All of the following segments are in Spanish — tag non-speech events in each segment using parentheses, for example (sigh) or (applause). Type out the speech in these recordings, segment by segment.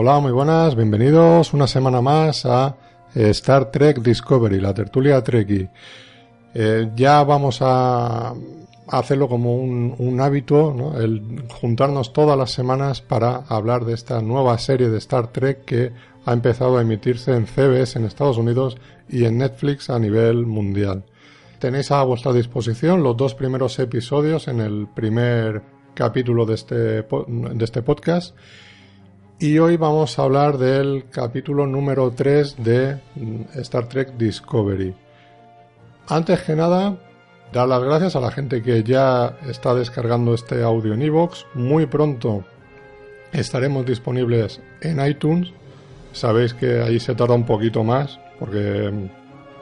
Hola, muy buenas, bienvenidos una semana más a eh, Star Trek Discovery, la tertulia Trekkie. Eh, ya vamos a hacerlo como un, hábito, el juntarnos todas las semanas para hablar de esta nueva serie de Star Trek que ha empezado a emitirse en CBS en Estados Unidos y en Netflix a nivel mundial. Tenéis a vuestra disposición los dos primeros episodios en el primer capítulo de este, de este podcast. Y hoy vamos a hablar del capítulo número 3 de Star Trek Discovery. Antes que nada, dar las gracias a la gente que ya está descargando este audio en iVoox. Muy pronto estaremos disponibles en iTunes. Sabéis que ahí se tarda un poquito más porque,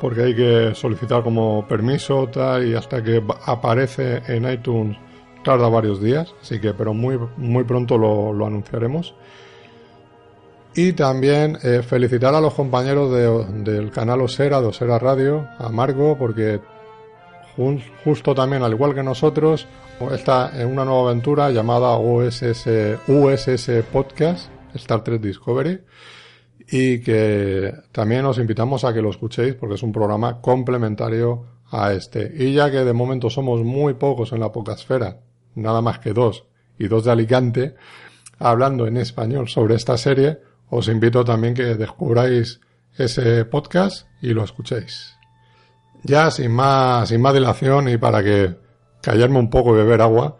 porque hay que solicitar como permiso tal, y hasta que aparece en iTunes tarda varios días. Así que, pero muy, muy pronto lo, lo anunciaremos. Y también eh, felicitar a los compañeros del canal Osera, de Osera Radio, a Margo, porque justo también, al igual que nosotros, está en una nueva aventura llamada USS, USS Podcast, Star Trek Discovery, y que también os invitamos a que lo escuchéis porque es un programa complementario a este. Y ya que de momento somos muy pocos en la podcastfera, nada más que dos, y dos de Alicante, hablando en español sobre esta serie, os invito también que descubráis ese podcast y lo escuchéis. Ya sin más, sin más dilación y para que callarme un poco y beber agua,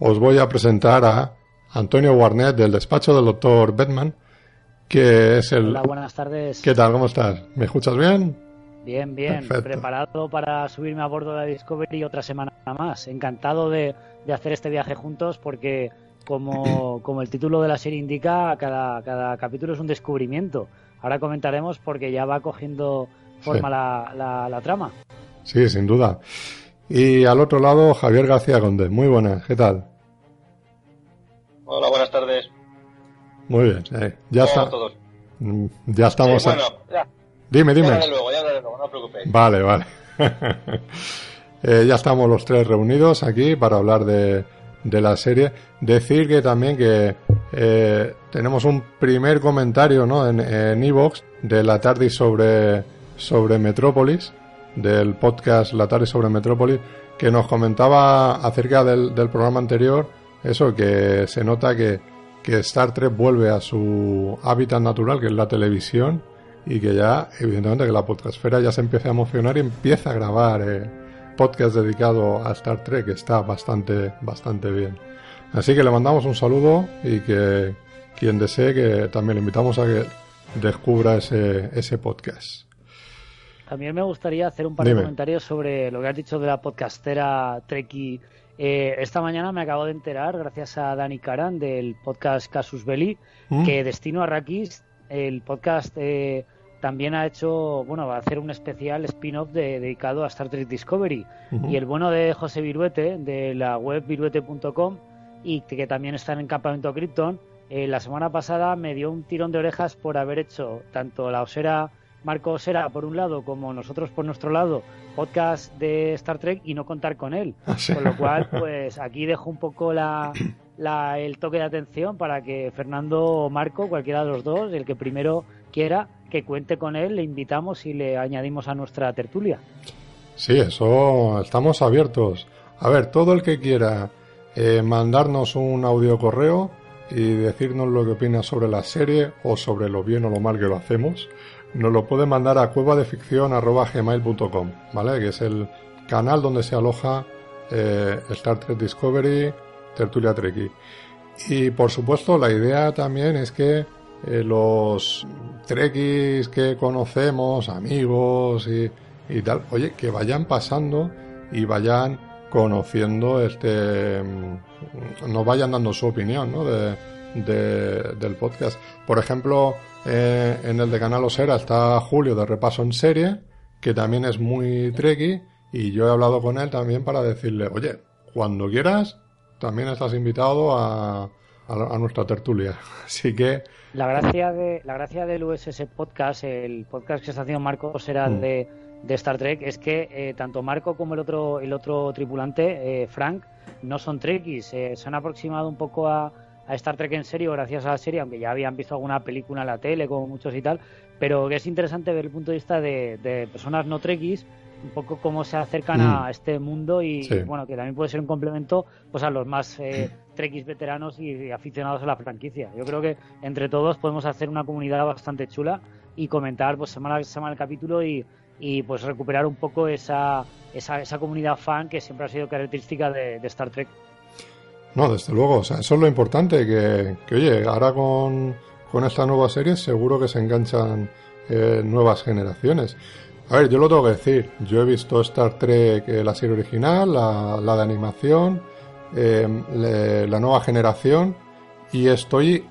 os voy a presentar a Antonio Warnet del despacho del doctor Bedman, que es el... Hola, buenas tardes. ¿Qué tal? ¿Cómo estás? ¿Me escuchas bien? Bien, bien. Preparado para subirme a bordo de la Discovery otra semana más. Encantado de, de hacer este viaje juntos porque como, como el título de la serie indica, cada, cada capítulo es un descubrimiento. Ahora comentaremos porque ya va cogiendo forma la, la, trama. Sí, sin duda. Y al otro lado, Javier García Conde. Muy buenas, ¿qué tal? Hola, buenas tardes. Muy bien, eh, ya está. Todos? Mm, ya estamos. bueno, ya. Dime, dime. Ya luego, ya luego, no os preocupéis. Vale, vale. (laughs) eh, ya estamos los tres reunidos aquí para hablar de, de la serie. Decir que también que eh, tenemos un primer comentario ¿no? en Evox de la tarde sobre, sobre Metrópolis, del podcast La tarde sobre Metrópolis, que nos comentaba acerca del, del programa anterior, eso, que se nota que, que Star Trek vuelve a su hábitat natural, que es la televisión, y que ya, evidentemente, que la podcastfera ya se empieza a emocionar y empieza a grabar. Eh, podcast dedicado a Star Trek está bastante, bastante bien. Así que le mandamos un saludo y que quien desee que también le invitamos a que descubra ese, ese podcast. También me gustaría hacer un par de comentarios sobre lo que has dicho de la podcastera Treki. Eh, esta mañana me acabo de enterar, gracias a Dani Karan del podcast Casus Belli, ¿Mm? que Destino Arrakis, el podcast eh, también ha hecho, bueno, va a hacer un especial spin-off dedicado a Star Trek Discovery. Y el bueno de José Viruete, de la web viruete.com, y que también está en el campamento Krypton, eh, la semana pasada me dio un tirón de orejas por haber hecho tanto la osera Marco Osera por un lado como nosotros por nuestro lado podcast de Star Trek y no contar con él. Ah, con lo cual, (laughs) pues aquí dejo un poco la, la, el toque de atención para que Fernando o Marco, cualquiera de los dos, el que primero quiera, que cuente con él, le invitamos y le añadimos a nuestra tertulia. Sí, eso estamos abiertos. A ver, todo el que quiera eh, mandarnos un audio correo y decirnos lo que opina sobre la serie o sobre lo bien o lo mal que lo hacemos, nos lo puede mandar a cuevadeficción.gmail.com, ¿vale? Que es el canal donde se aloja eh, Star Trek Discovery, Tertulia Treki. Y por supuesto, la idea también es que eh, los trekkies que conocemos, amigos y, y, tal, oye, que vayan pasando y vayan conociendo este, mm, nos vayan dando su opinión ¿no? de, del podcast. Por ejemplo, eh, en el de Canal Osera está Julio de Repaso en Serie, que también es muy trekkie, y yo he hablado con él también para decirle, oye, cuando quieras, también estás invitado a, a, nuestra tertulia. (laughs) Así que... La gracia, de, la gracia del USS Podcast, el podcast que está haciendo Marco será mm. de, de, Star Trek, es que eh, tanto Marco como el otro, el otro tripulante, eh, Frank, no son trekkies. Eh, se han aproximado un poco a, a Star Trek en serio gracias a la serie, aunque ya habían visto alguna película en la tele, como muchos y tal, pero que es interesante ver el punto de vista de, personas no trekkies un poco cómo se acercan a mm. este mundo y bueno que también puede ser un complemento pues a los más eh, trekkies veteranos y, aficionados a la franquicia yo creo que entre todos podemos hacer una comunidad bastante chula y comentar pues semana a semana el capítulo y, y pues recuperar un poco esa, esa, esa comunidad fan que siempre ha sido característica de, Star Trek. No, desde luego, o sea, eso es lo importante, que, que oye, ahora con, con esta nueva serie seguro que se enganchan eh, nuevas generaciones. A ver, yo lo tengo que decir, yo he visto Star Trek, eh, la serie original, la, la de animación, eh, la nueva generación, y estoy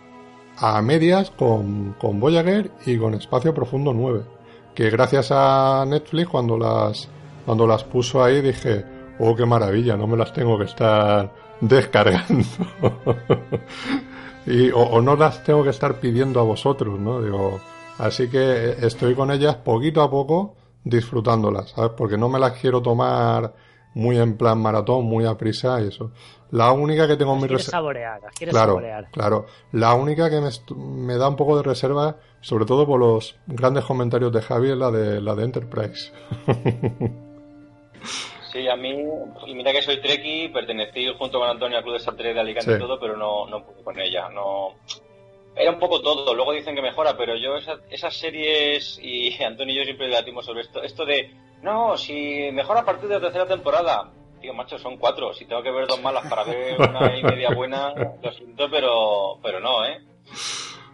a medias con, con Voyager y con Espacio Profundo 9 que gracias a Netflix cuando las cuando las puso ahí dije, oh, qué maravilla, no me las tengo que estar descargando. (laughs) y, o, no las tengo que estar pidiendo a vosotros, ¿no? Digo, así que estoy con ellas poquito a poco disfrutándolas, ¿sabes? Porque no me las quiero tomar muy en plan maratón, muy a prisa y eso. La única que tengo mi reserva. Claro, claro. La única que me, da un poco de reserva, sobre todo por los grandes comentarios de Javi, es la de, la de Enterprise. (laughs) Sí, a mí, y mira que soy Treki, pertenecí junto con Antonio al Club de Star de Alicante y todo, pero no, no pude con ella. No, era un poco todo. Luego dicen que mejora, pero yo esas, series y (laughs) Antonio y yo siempre debatimos sobre esto. Esto de, no, si mejora a partir de la tercera temporada tío, macho, son cuatro. Si tengo que ver dos malas para ver una y media buena, lo siento, pero, pero no, ¿eh?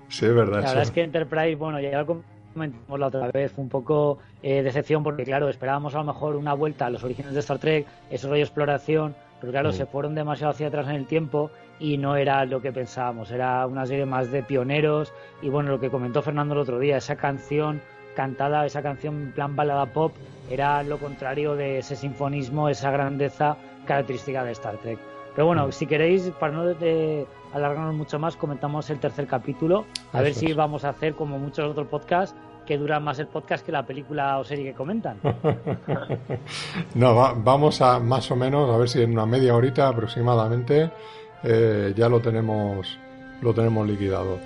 Sí, es verdad. La verdad es que Enterprise, bueno, ya lo comentamos la otra vez, fue un poco eh, decepción porque, claro, esperábamos a lo mejor una vuelta a los orígenes de Star Trek, ese rollo de exploración, pero claro, mm. se fueron demasiado hacia atrás en el tiempo y no era lo que pensábamos, era una serie más de pioneros y bueno, lo que comentó Fernando el otro día, esa canción cantada, esa canción en plan balada pop, era lo contrario de ese sinfonismo, esa grandeza característica de Star Trek. Pero bueno, mm. si queréis, para no de alargarnos mucho más, comentamos el tercer capítulo, a ver si vamos a hacer como muchos otros podcasts que dura más el podcast que la película o serie que comentan. (laughs) no, vamos a más o menos, a ver si en una media horita aproximadamente eh, ya lo tenemos, lo tenemos liquidado.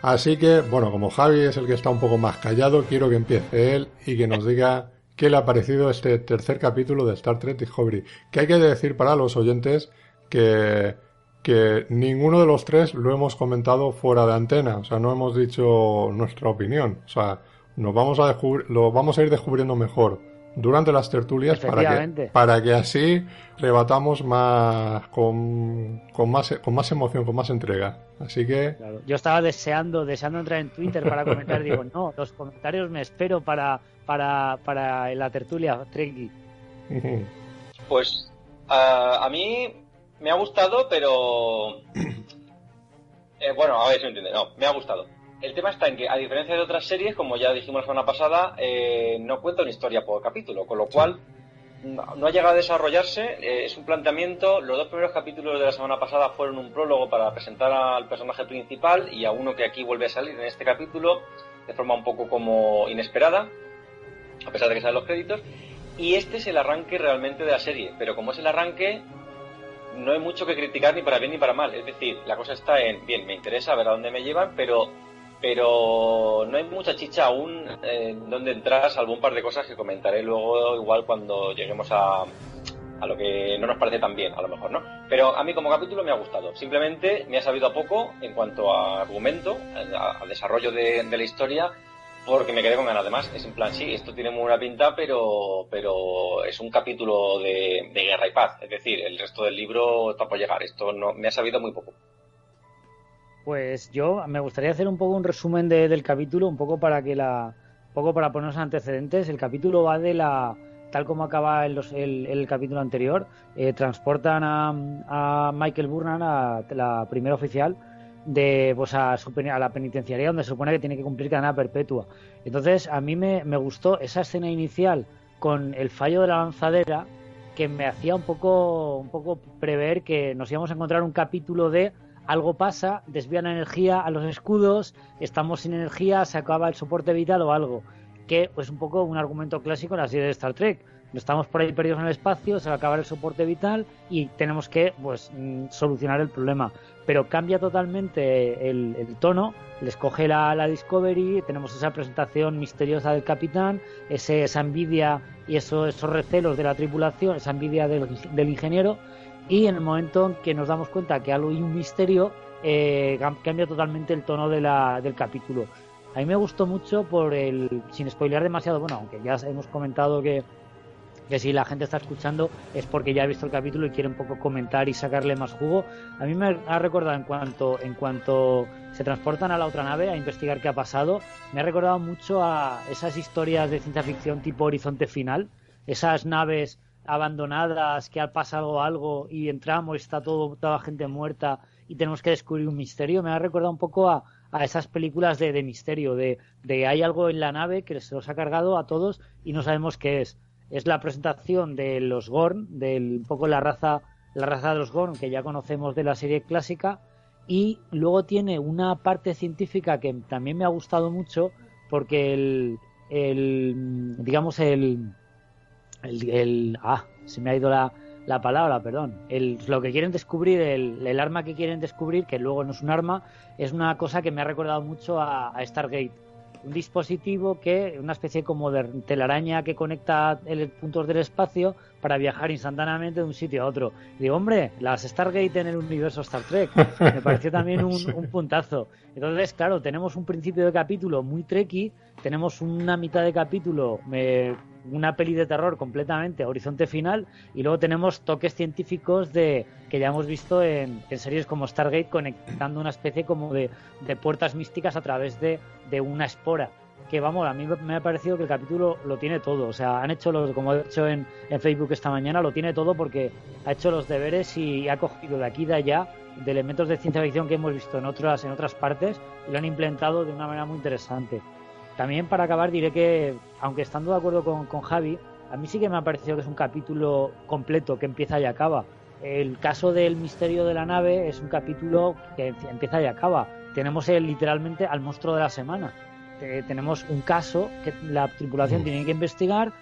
Así que, bueno, como Javi es el que está un poco más callado, quiero que empiece él y que nos diga qué le ha parecido este tercer capítulo de Star Trek Discovery. Que hay que decir para los oyentes que, que ninguno de los tres lo hemos comentado fuera de antena, o sea, no hemos dicho nuestra opinión, o sea, nos vamos a lo vamos a ir descubriendo mejor durante las tertulias para que, para que así rebatamos más con, con, más con más emoción, con más entrega. Así que yo estaba deseando deseando entrar en Twitter para comentar, digo, no, los comentarios me espero para para, para la tertulia Trekkie. (laughs) Pues a mí me ha gustado, pero (clears throat) eh, bueno, a ver si me entiende. No, me ha gustado el tema está en que, a diferencia de otras series, como ya dijimos la semana pasada, eh, no cuenta una historia por capítulo, con lo cual no, ha llegado a desarrollarse. Eh, es un planteamiento. Los dos primeros capítulos de la semana pasada fueron un prólogo para presentar al personaje principal y a uno que aquí vuelve a salir en este capítulo de forma un poco como inesperada, a pesar de que salen los créditos. Y este es el arranque realmente de la serie, pero como es el arranque, no hay mucho que criticar ni para bien ni para mal. Es decir, la cosa está en, bien, me interesa ver a dónde me llevan, pero pero no hay mucha chicha aún en donde entrar, salvo un par de cosas que comentaré luego igual cuando lleguemos a, a lo que no nos parece tan bien, a lo mejor, ¿no? Pero a mí como capítulo me ha gustado. Simplemente me ha sabido poco en cuanto a argumento, al desarrollo de, la historia, porque me quedé con ganas. Además, es en plan, sí, esto tiene muy buena pinta, pero, pero es un capítulo de, de guerra y paz. Es decir, el resto del libro está por llegar. Esto no, me ha sabido muy poco. Pues yo me gustaría hacer un poco un resumen del capítulo, un poco para que la, poco para ponernos antecedentes. El capítulo va de la, tal como acaba el, el, capítulo anterior, eh, transportan a, Michael Burnham, a la primera oficial, de pues a, a, la penitenciaría donde se supone que tiene que cumplir cadena perpetua. Entonces a mí me, me gustó esa escena inicial con el fallo de la lanzadera que me hacía un poco, un poco prever que nos íbamos a encontrar un capítulo de algo pasa, desvían energía a los escudos, estamos sin energía, se acaba el soporte vital o algo. Que es un poco un argumento clásico de Star Trek. estamos por ahí perdidos en el espacio, se va a acabar el soporte vital y tenemos que pues mm, solucionar el problema. Pero cambia totalmente el, tono, les coge la, la, Discovery, tenemos esa presentación misteriosa del capitán, ese, esa envidia y eso, esos recelos de la tripulación, esa envidia del, del ingeniero, y en el momento en que nos damos cuenta que algo hay un misterio, eh, cambia totalmente el tono de la, del capítulo. A mí me gustó mucho por el, sin spoilear demasiado, bueno, aunque ya hemos comentado que, que si la gente está escuchando es porque ya ha visto el capítulo y quiere un poco comentar y sacarle más jugo. A mí me ha recordado en cuanto, en cuanto se transportan a la otra nave a investigar qué ha pasado, me ha recordado mucho a esas historias de ciencia ficción tipo Horizonte Final, esas naves abandonadas que ha pasado algo y entramos está todo, toda gente muerta y tenemos que descubrir un misterio. Me ha recordado un poco a, a esas películas de, de misterio, de, de, hay algo en la nave que se los ha cargado a todos y no sabemos qué es. Es la presentación de los Gorn, de un poco la raza, la raza de los Gorn que ya conocemos de la serie clásica, y luego tiene una parte científica que también me ha gustado mucho porque el, el digamos el, el, el ah, se me ha ido la, la palabra, perdón. El, lo que quieren descubrir, el, el, arma que quieren descubrir, que luego no es un arma, es una cosa que me ha recordado mucho a, a Stargate. Un dispositivo que, una especie como de telaraña que conecta el, puntos del espacio para viajar instantáneamente de un sitio a otro. digo, hombre, las Stargate en el universo Star Trek. (laughs) Me pareció también un, un puntazo. Entonces, claro, tenemos un principio de capítulo muy trekky, tenemos una mitad de capítulo me, una peli de terror completamente horizonte final y luego tenemos toques científicos de que ya hemos visto en, series como Stargate conectando una especie como de, de puertas místicas a través de, de, una espora. Que vamos a mí me ha parecido que el capítulo lo tiene todo. O sea han hecho los como he hecho en, en Facebook esta mañana lo tiene todo porque ha hecho los deberes y ha cogido de aquí y de allá de elementos de ciencia ficción que hemos visto en otras en otras partes y lo han implementado de una manera muy interesante también para acabar diré que, aunque estando de acuerdo con, con Javi, a mí sí que me ha parecido que es un capítulo completo que empieza y acaba. El caso del misterio de la nave es un capítulo que empieza y acaba. Tenemos el, literalmente al monstruo de la semana. tenemos un caso que la tripulación mm. tiene que investigar,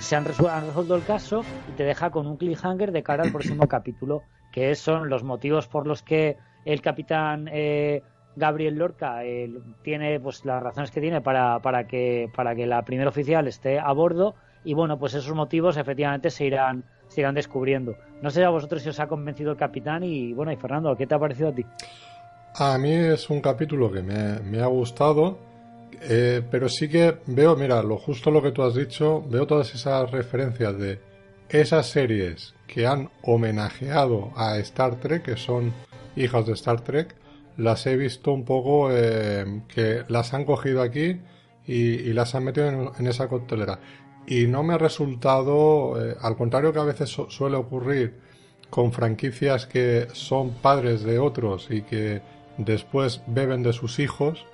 se han, resuelto el caso y te deja con un cliffhanger de cara al próximo capítulo, que son los motivos por los que el capitán eh, Gabriel Lorca eh, tiene pues las razones que tiene para, para que para que la primera oficial esté a bordo y bueno pues esos motivos efectivamente se irán se irán descubriendo. No sé a vosotros si os ha convencido el capitán y bueno y Fernando qué te ha parecido a ti a mí es un capítulo que me, me ha gustado eh, pero sí que veo mira lo justo lo que tú has dicho veo todas esas referencias de esas series que han homenajeado a Star Trek que son hijas de Star Trek las he visto un poco eh, que las han cogido aquí y, las han metido en, esa coctelera. Y no me ha resultado, eh, al contrario que a veces suele ocurrir con franquicias que son padres de otros y que después beben de sus hijos,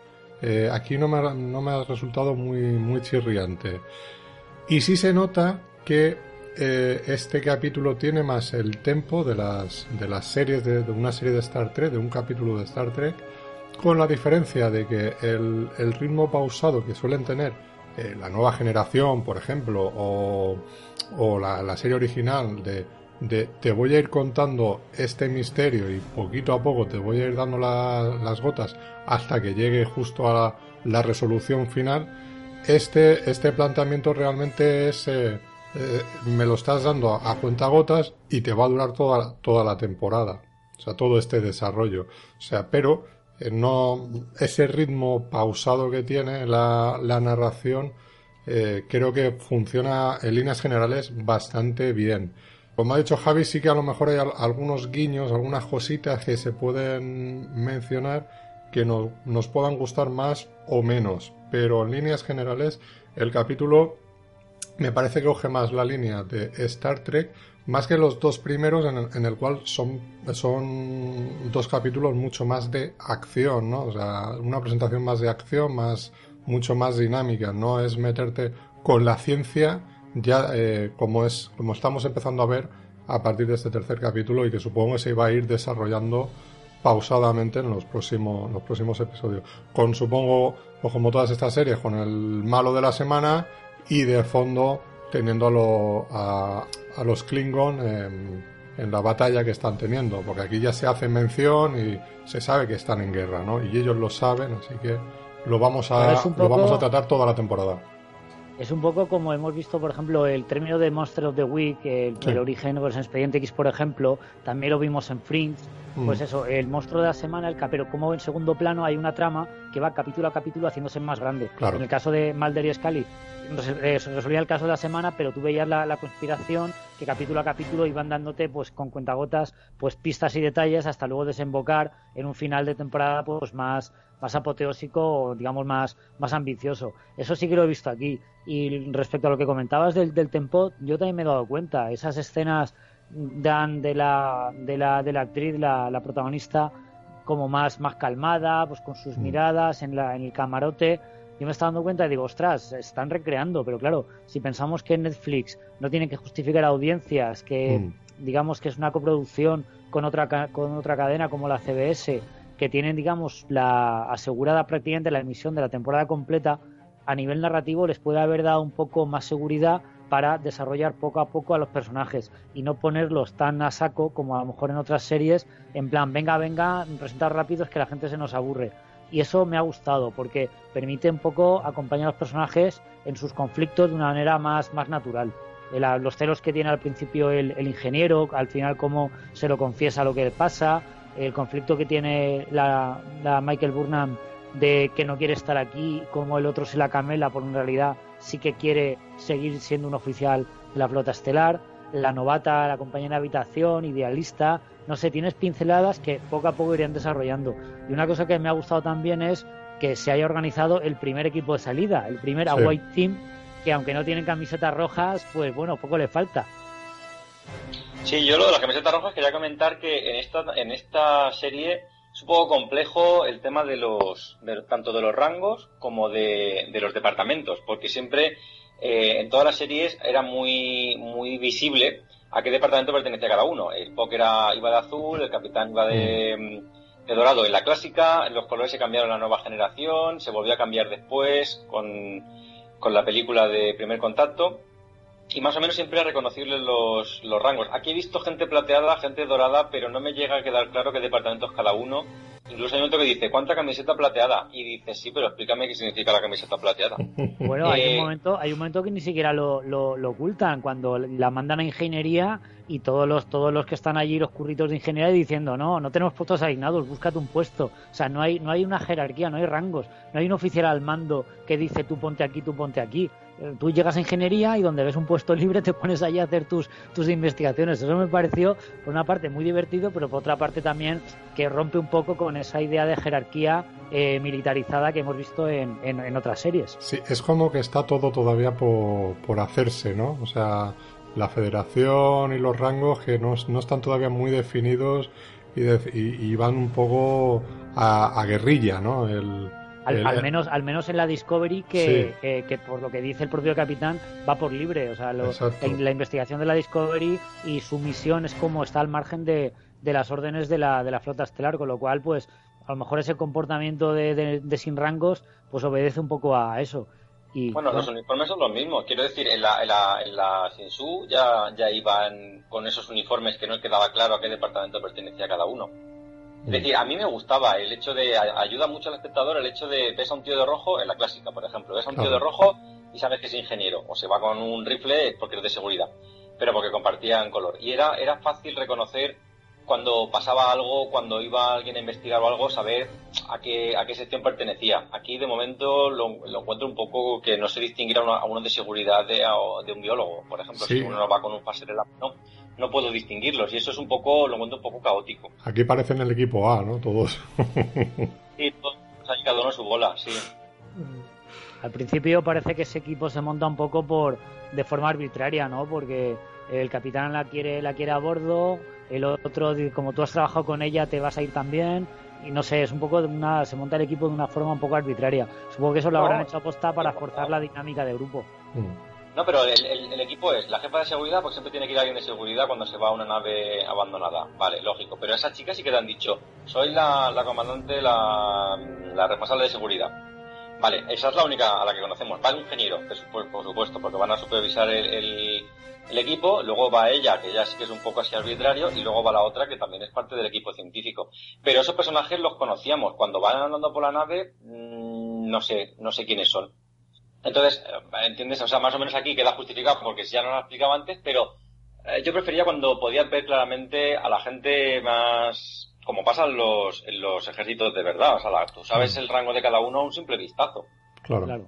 eh, aquí no me, ha, no me ha resultado muy, muy chirriante. Y sí se nota que eh, este capítulo tiene más el tempo de las, de las series de, una serie de Star Trek, de un capítulo de Star Trek, con la diferencia de que el, ritmo pausado que suelen tener eh, la nueva generación, por ejemplo, o, o la, serie original de, te voy a ir contando este misterio y poquito a poco te voy a ir dando la, las gotas hasta que llegue justo a la, la resolución final, este, este planteamiento realmente es... Eh, eh, me lo estás dando a, cuenta gotas y te va a durar toda, toda la temporada. O sea, todo este desarrollo. O sea, pero eh, no ese ritmo pausado que tiene la, la narración eh, creo que funciona en líneas generales bastante bien. Como ha dicho Javi, sí que a lo mejor hay algunos guiños, algunas cositas que se pueden mencionar que no, nos puedan gustar más o menos, pero en líneas generales el capítulo me parece que coge más la línea de Star Trek más que los dos primeros en el, cual son, son dos capítulos mucho más de acción, ¿no? O sea, una presentación más de acción, más, mucho más dinámica, no es meterte con la ciencia ya eh, como es, como estamos empezando a ver a partir de este tercer capítulo y que supongo que se va a ir desarrollando pausadamente en los próximos, los próximos episodios. Con supongo, o como todas estas series, con el malo de la semana y de fondo teniendo a, a, los Klingon en, en, la batalla que están teniendo, porque aquí ya se hace mención y se sabe que están en guerra, ¿no? Y ellos lo saben, así que lo vamos a, lo vamos a tratar toda la temporada. Es un poco como hemos visto, por ejemplo, el término de Monster of the Week, el, origen, pues en Expediente X, por ejemplo, también lo vimos en Fringe. Mm. Pues eso, el monstruo de la semana, el pero como en segundo plano hay una trama que va capítulo a capítulo haciéndose más grande. En el caso de Mulder y Scully, eh, resolvía el caso de la semana, pero tú veías la, conspiración que capítulo a capítulo iban dándote pues con cuentagotas pues pistas y detalles hasta luego desembocar en un final de temporada pues más más apoteósico o digamos más más ambicioso. Eso sí que lo he visto aquí. Y respecto a lo que comentabas del, del tempo, yo también me he dado cuenta. Esas escenas dan de la de la, de la actriz, la, la protagonista, como más, más calmada, pues con sus mm. miradas en, la, en el camarote yo me estaba dando cuenta y digo, ostras, están recreando, pero claro, si pensamos que Netflix no tiene que justificar audiencias, que mm. digamos que es una coproducción con otra, con otra cadena como la CBS, que tienen, digamos, la asegurada prácticamente la emisión de la temporada completa, a nivel narrativo les puede haber dado un poco más seguridad para desarrollar poco a poco a los personajes y no ponerlos tan a saco como a lo mejor en otras series, en plan, venga, venga, presentar rápido es que la gente se nos aburre y eso me ha gustado porque permite un poco acompañar a los personajes en sus conflictos de una manera más, más natural. los celos que tiene al principio el, ingeniero, al final cómo se lo confiesa lo que le pasa, el conflicto que tiene la, Michael Burnham de que no quiere estar aquí, como el otro se la camela, por en realidad sí que quiere seguir siendo un oficial de la flota estelar, la novata, la compañera de habitación, idealista, no sé, tienes pinceladas que poco a poco irían desarrollando. Y una cosa que me ha gustado también es que se haya organizado el primer equipo de salida, el primer White Team, que aunque no tienen camisetas rojas, pues bueno, poco le falta. Sí, yo lo de las camisetas rojas quería comentar que en esta, en esta serie es un poco complejo el tema de los, tanto de los rangos como de, de los departamentos, porque siempre eh, en todas las series era muy, muy visible a qué departamento pertenecía cada uno. El Spock iba de azul, el capitán iba de, de, dorado en la clásica, los colores se cambiaron en la nueva generación, se volvió a cambiar después con, con la película de Primer Contacto. Y más o menos siempre a reconocible los, los rangos. Aquí he visto gente plateada, gente dorada, pero no me llega a quedar claro qué departamento es cada uno Incluso hay un momento que dice, ¿cuánta camiseta plateada? Y dice, sí, pero explícame qué significa la camiseta plateada. (laughs) Bueno, hay, un eh, momento, hay un momento que ni siquiera lo, lo, ocultan, cuando la mandan a ingeniería y todos los, todos los que están allí, los curritos de ingeniería, diciendo, no, no tenemos puestos asignados, búscate un puesto. O sea, no hay, no hay una jerarquía, no hay rangos, no hay un oficial al mando que dice, tú ponte aquí, tú ponte aquí tú llegas a ingeniería y donde ves un puesto (laughs) libre te pones allí a hacer tus, tus investigaciones. Eso me pareció, por una parte, muy divertido, pero por otra parte también que rompe un poco con esa idea de jerarquía eh, militarizada que hemos visto en, en, otras series. Sí, es como que está todo todavía por, por hacerse, ¿no? O sea, la federación y los rangos que no, no están todavía muy definidos y, y, van un poco a, a guerrilla, ¿no? El, al, menos, al menos en la Discovery, que, que, por lo que dice el propio capitán, va por libre. O sea, la investigación de la Discovery y su misión es como está al margen de, de las órdenes de la, de la flota estelar, con lo cual, pues, a lo mejor ese comportamiento de, de, sin rangos, pues obedece un poco a eso. Y, bueno, los uniformes son los mismos. Quiero decir, en la, en la, en la Sinsu ya, ya iban con esos uniformes que no quedaba claro a qué departamento pertenecía cada uno. Es decir, a mí me gustaba el hecho de, ayuda mucho al espectador el hecho de, ves a un tío de rojo, en la clásica, por ejemplo, ves a un tío de rojo y sabes que es ingeniero, o se va con un rifle porque es de seguridad, pero porque compartían color. Y era, era fácil reconocer cuando pasaba algo, cuando iba alguien a investigar o algo, saber a qué, a qué sección pertenecía. Aquí, de momento, lo, encuentro un poco que no se distinguirá a uno, de seguridad de, de, un biólogo, por ejemplo, si uno va con un pase de la no no puedo distinguirlos y eso es un poco, lo encuentro un poco caótico. Aquí parecen el equipo A, ¿no? Todos. (laughs) sí, todos han cada uno su bola, sí. Al principio parece que ese equipo se monta un poco por de forma arbitraria, ¿no? Porque el capitán la quiere la quiere a bordo, el otro como tú has trabajado con ella te vas a ir también y no sé, es un poco de una se monta el equipo de una forma un poco arbitraria. Supongo que eso lo habrán hecho aposta para forzar la dinámica de grupo. Mm. No, pero el, equipo es la jefa de seguridad, porque siempre tiene que ir alguien de seguridad cuando se va a una nave abandonada. Vale, lógico. Pero a esa chica sí que le han dicho, soy la, comandante, la, responsable de seguridad. Vale, esa es la única a la que conocemos. Va el ingeniero, por supuesto, porque van a supervisar el, equipo, luego va ella, que ya sí que es un poco así arbitrario, y luego va la otra, que también es parte del equipo científico. Pero esos personajes los conocíamos. Cuando van andando por la nave, mm, no sé, no sé quiénes son. Entonces, eh, ¿entiendes? O sea, más o menos aquí queda justificado porque ya no lo explicaba antes, pero eh, yo prefería cuando podías ver claramente a la gente más como pasa en los, en los ejércitos de verdad. O sea, tú sabes el rango de cada uno a un simple vistazo. Claro.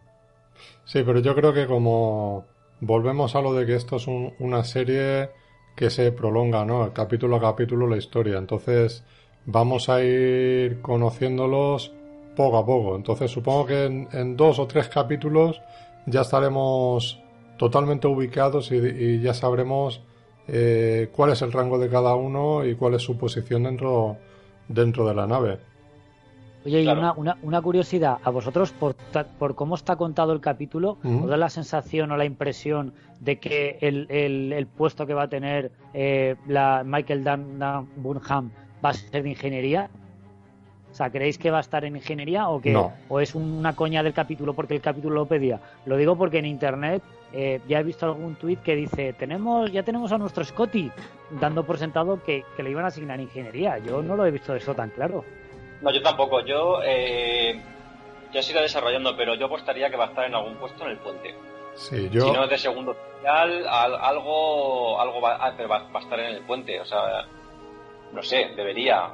Sí, pero yo creo que como volvemos a lo de que esto es una serie que se prolonga, ¿no? Capítulo a capítulo la historia. Entonces vamos a ir conociéndolos poco a poco. Entonces supongo que en, dos o tres capítulos ya estaremos totalmente ubicados y ya sabremos eh, cuál es el rango de cada uno y cuál es su posición dentro, dentro de la nave. Oye, y una, una, curiosidad, a vosotros, por, por cómo está contado el capítulo, ¿os da la sensación o la impresión de que el, el, puesto que va a tener eh, la Michael Dan, Burnham va a ser de ingeniería? O sea, ¿creéis que va a estar en ingeniería o que o es una coña del capítulo porque el capítulo lo pedía? Lo digo porque en internet eh, ya he visto algún tuit que dice, tenemos, ya tenemos a nuestro Scotty, dando por sentado que, le iban a asignar ingeniería. Yo no lo he visto eso tan claro. No, yo tampoco. Yo eh, ya irá desarrollando, pero yo apostaría que va a estar en algún puesto en el puente. Sí, yo... Si no es de segundo oficial, algo, algo va, va, a estar en el puente. O sea, no sé, debería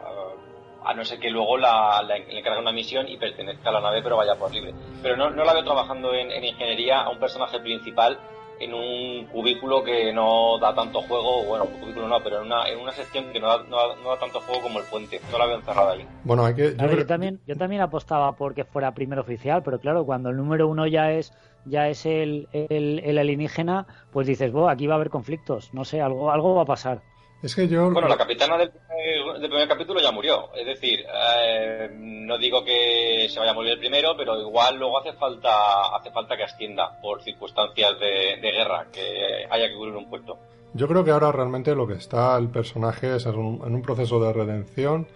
a no ser que luego la, le encargue una misión y pertenezca a la nave pero vaya por libre. Pero no, no la veo trabajando en, ingeniería a un personaje principal en un cubículo que no da tanto juego, bueno, un cubículo no, pero en una, en una sección que no da, no, da, tanto juego como el puente. No la veo encerrada ahí. Bueno, hay que... Yo, también, yo también apostaba porque fuera primer oficial, pero claro, cuando el número uno ya es ya es el, el, el alienígena, pues dices, bueno, aquí va a haber conflictos, no sé, algo, algo va a pasar. Es que yo... Bueno, la capitana del primer, capítulo ya murió. Es decir, eh, no digo que se vaya a morir el primero, pero igual luego hace falta hace falta que ascienda por circunstancias de, guerra, que haya que cubrir un puesto. Yo creo que ahora realmente lo que está el personaje es en un, proceso de redención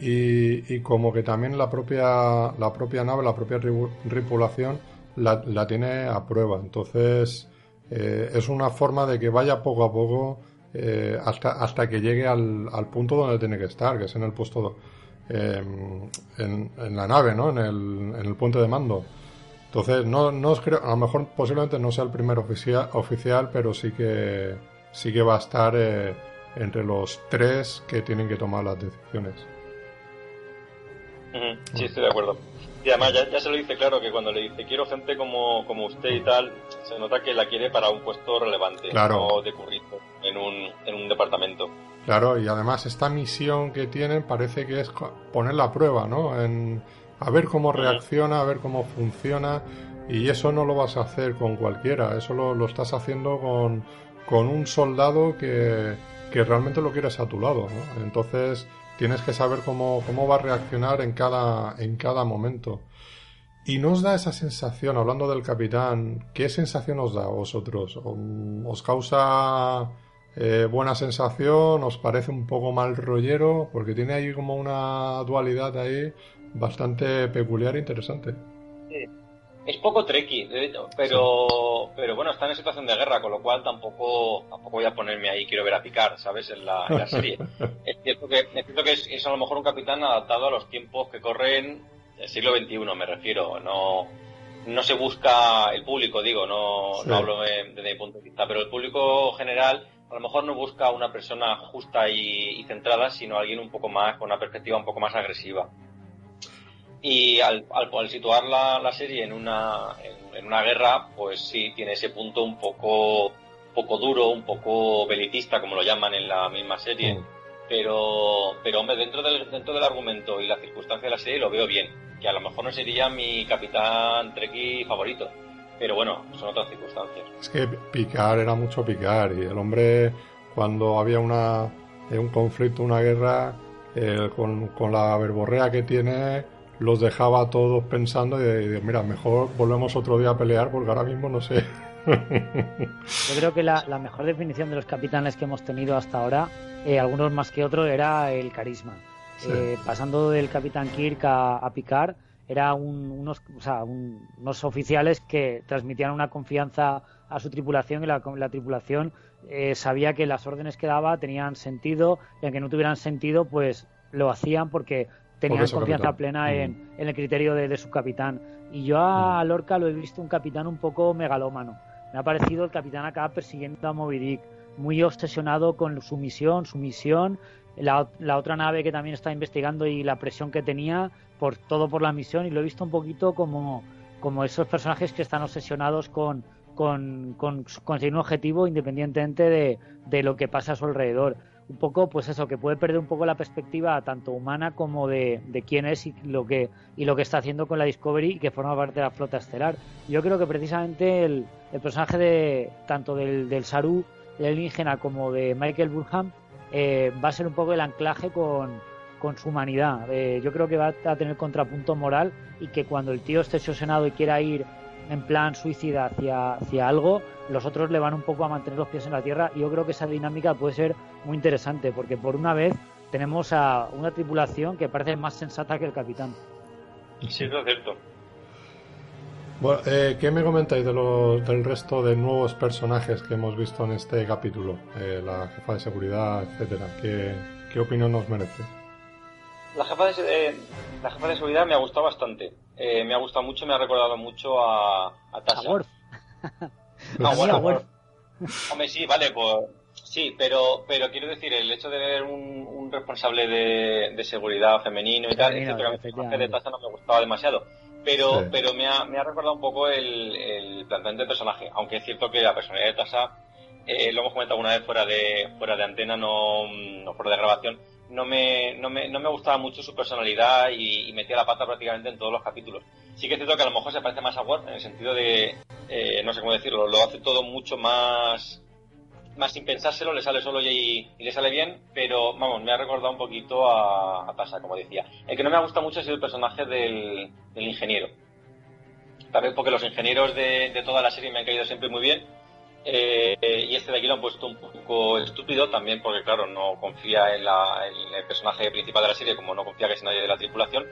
y, como que también la propia, la propia nave, la propia tripulación la, la tiene a prueba. Entonces eh, es una forma de que vaya poco a poco eh, hasta, hasta que llegue al, al, punto donde tiene que estar, que es en el puesto, em, en, la nave, ¿no? En el, en el puente de mando. Entonces, no, no creo, a lo mejor posiblemente no sea el primer oficial, oficial pero sí que, sí que va a estar eh, entre los tres que tienen que tomar las decisiones. Sí, estoy de acuerdo. Y además ya, se lo dice claro que cuando le dice quiero gente como, como usted y tal, se nota que la quiere para un puesto relevante, claro. no de currito en un, en un departamento. Claro, y además esta misión que tienen parece que es poner la prueba, ¿no? En, a ver cómo reacciona, a ver cómo funciona, y eso no lo vas a hacer con cualquiera, eso lo, lo estás haciendo con, con un soldado que, que realmente lo quieres a tu lado, ¿no? Entonces tienes que saber cómo, cómo va a reaccionar en cada, en cada momento. Y nos da esa sensación, hablando del capitán, ¿qué sensación os da a vosotros? ¿Os causa eh, buena sensación? ¿Os parece un poco mal rollero? Porque tiene ahí como una dualidad ahí bastante peculiar e interesante. Es poco tricky, pero, pero bueno, está en situación de guerra, con lo cual tampoco, tampoco voy a ponerme ahí, quiero ver a picar, ¿sabes? En la, serie. (laughs) es cierto que, es, es, a lo mejor un capitán adaptado a los tiempos que corren el siglo XXI, me refiero. No, no se busca el público, digo, no, no hablo desde mi punto de vista, pero el público general a lo mejor no busca una persona justa y, y centrada, sino alguien un poco más, con una perspectiva un poco más agresiva. Y al, al, situar la, serie en una, en, una guerra, pues sí, tiene ese punto un poco, poco duro, un poco belicista, como lo llaman en la misma serie. Mm. Pero, pero hombre, dentro del, dentro del argumento y la circunstancia de la serie lo veo bien. Que a lo mejor no sería mi capitán Treki favorito. Pero bueno, son otras circunstancias. Es que picar era mucho picar. Y el hombre, cuando había una, un conflicto, una guerra, eh, con, con la verborrea que tiene, los dejaba todos pensando y, mira, mejor volvemos otro día a pelear porque ahora mismo no sé. (laughs) Yo creo que la, mejor definición de los capitanes que hemos tenido hasta ahora, eh, algunos más que otros, era el carisma. Eh, pasando del capitán Kirk a, a Picard, era unos, unos oficiales que transmitían una confianza a su tripulación y la, la tripulación eh, sabía que las órdenes que daba tenían sentido y aunque no tuvieran sentido, pues lo hacían porque tenían confianza plena mm. en, el criterio de, su capitán. Y yo a mm. Lorca lo he visto un capitán un poco megalómano. Me ha parecido el capitán acá persiguiendo a Moby Dick, muy obsesionado con su misión, su misión, la, la, otra nave que también está investigando y la presión que tenía por todo por la misión y lo he visto un poquito como, como esos personajes que están obsesionados con, con, con conseguir un objetivo independientemente de, de, lo que pasa a su alrededor. Un poco, pues eso, que puede perder un poco la perspectiva tanto humana como de, quién es y lo que y lo que está haciendo con la Discovery y que forma parte de la flota estelar. Yo creo que precisamente el, el personaje de tanto del, Saru, del alienígena, como de Michael Burham eh, va a ser un poco el anclaje con, con su humanidad. Eh, yo creo que va a tener contrapunto moral y que cuando el tío esté obsesionado y quiera ir en plan suicida hacia, hacia algo, los otros le van un poco a mantener los pies en la tierra. Y yo creo que esa dinámica puede ser muy interesante, porque por una vez tenemos a una tripulación que parece más sensata que el capitán. Sí, eso es cierto. Bueno, eh, ¿qué me comentáis de del resto de nuevos personajes que hemos visto en este capítulo? Eh, la jefa de seguridad, etcétera. ¿Qué, opinión nos merece? La jefa de, eh, la jefa de seguridad me ha gustado bastante. Me ha gustado mucho, me ha recordado mucho a, a Tasha. (laughs) no, bueno, Hombre, sí, vale, pues sí, pero, pero quiero decir, el hecho de ver un, responsable de, seguridad femenino y tal, es que a de Tasha no me gustaba demasiado. Pero, pero me, ha, me ha recordado un poco el, el planteamiento del personaje, aunque es cierto que la personalidad de Tasa, eh, lo hemos comentado una vez fuera de, fuera de antena, no, no fuera de grabación, no me, no, me, no me gustaba mucho su personalidad y, metía la pata prácticamente en todos los capítulos. Sí que es cierto que a lo mejor se parece más a Ward en el sentido de, eh, no sé cómo decirlo, lo hace todo mucho más más sin pensárselo, le sale solo y, le sale bien, pero vamos, me ha recordado un poquito a, a Tasha, como decía. El que no me ha gustado mucho ha sido el personaje del, ingeniero. Tal vez porque los ingenieros de, toda la serie me han caído siempre muy bien. Eh, y este de aquí lo han puesto un poco estúpido también porque, claro, no confía en, en el personaje principal de la serie como no confía que es nadie de la tripulación.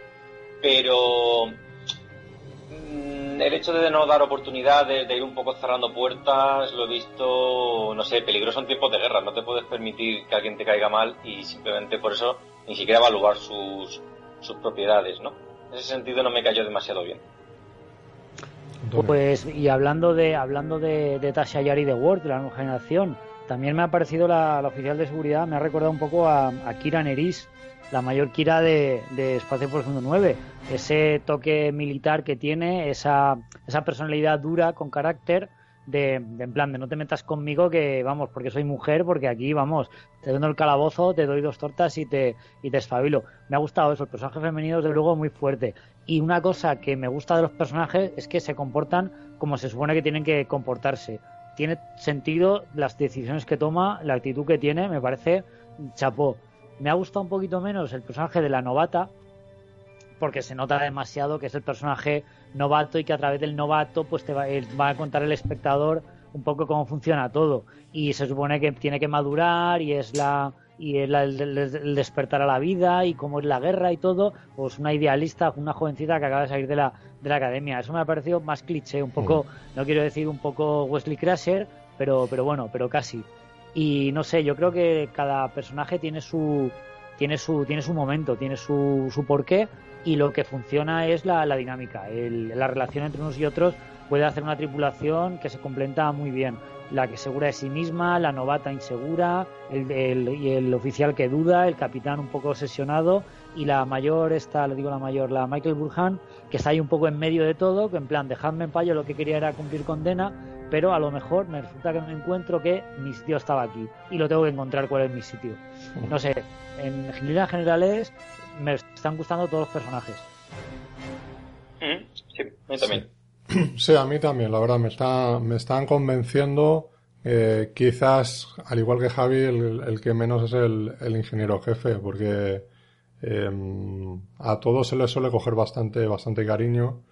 Pero el hecho de no dar oportunidad, de, ir un poco cerrando puertas, lo he visto, no sé, peligroso en tiempos de guerra. No te puedes permitir que alguien te caiga mal y simplemente por eso ni siquiera evaluar sus, sus propiedades, ¿no? En ese sentido no me cayó demasiado bien. Pues, y hablando de hablando de, de Yari de Word, de la nueva generación, también me ha parecido la, oficial de seguridad, me ha recordado un poco a, a Kira Neris la mayor Kira de, de Espacio Profundo 9. Ese toque militar que tiene, esa, esa personalidad dura, con carácter, de, en plan, de no te metas conmigo que, vamos, porque soy mujer, porque aquí, vamos, te doy el calabozo, te doy dos tortas y te, y te espabilo. Me ha gustado eso, el personaje femenino, desde luego, muy fuerte. Y una cosa que me gusta de los personajes es que se comportan como se supone que tienen que comportarse. Tiene sentido las decisiones que toma, la actitud que tiene, me parece chapó. Me ha gustado un poquito menos el personaje de la novata, porque se nota demasiado que es el personaje novato y que a través del novato pues te va, a contar el espectador un poco cómo funciona todo. Y se supone que tiene que madurar y es la y el, despertar a la vida y cómo es la guerra y todo, pues una idealista, una jovencita que acaba de salir de la, de la academia. Eso me ha parecido más cliché, un poco, mm. no quiero decir un poco Wesley Crusher, pero, pero bueno, pero casi. Y no sé, yo creo que cada personaje tiene su, tiene su, tiene su momento, tiene su, su porqué y lo que funciona es la, la dinámica. la relación entre unos y otros puede hacer una tripulación que se completa muy bien. La que segura de sí misma, la novata insegura, el, el, y el oficial que duda, el capitán un poco obsesionado y la mayor, esta, le digo la mayor, la Michael Burhan, que está ahí un poco en medio de todo, que en plan, dejadme en payo, lo que quería era cumplir condena, pero a lo mejor me resulta que me encuentro que mi sitio estaba aquí y lo tengo que encontrar cuál es mi sitio. No sé, en líneas generales me están gustando todos los personajes. Sí, a mí también. (clears throat) Sí, a mí también, la verdad, me, está, me están convenciendo. Eh, quizás, al igual que Javi, el, que menos es el, el ingeniero jefe, porque em, a todos se les suele coger bastante, bastante cariño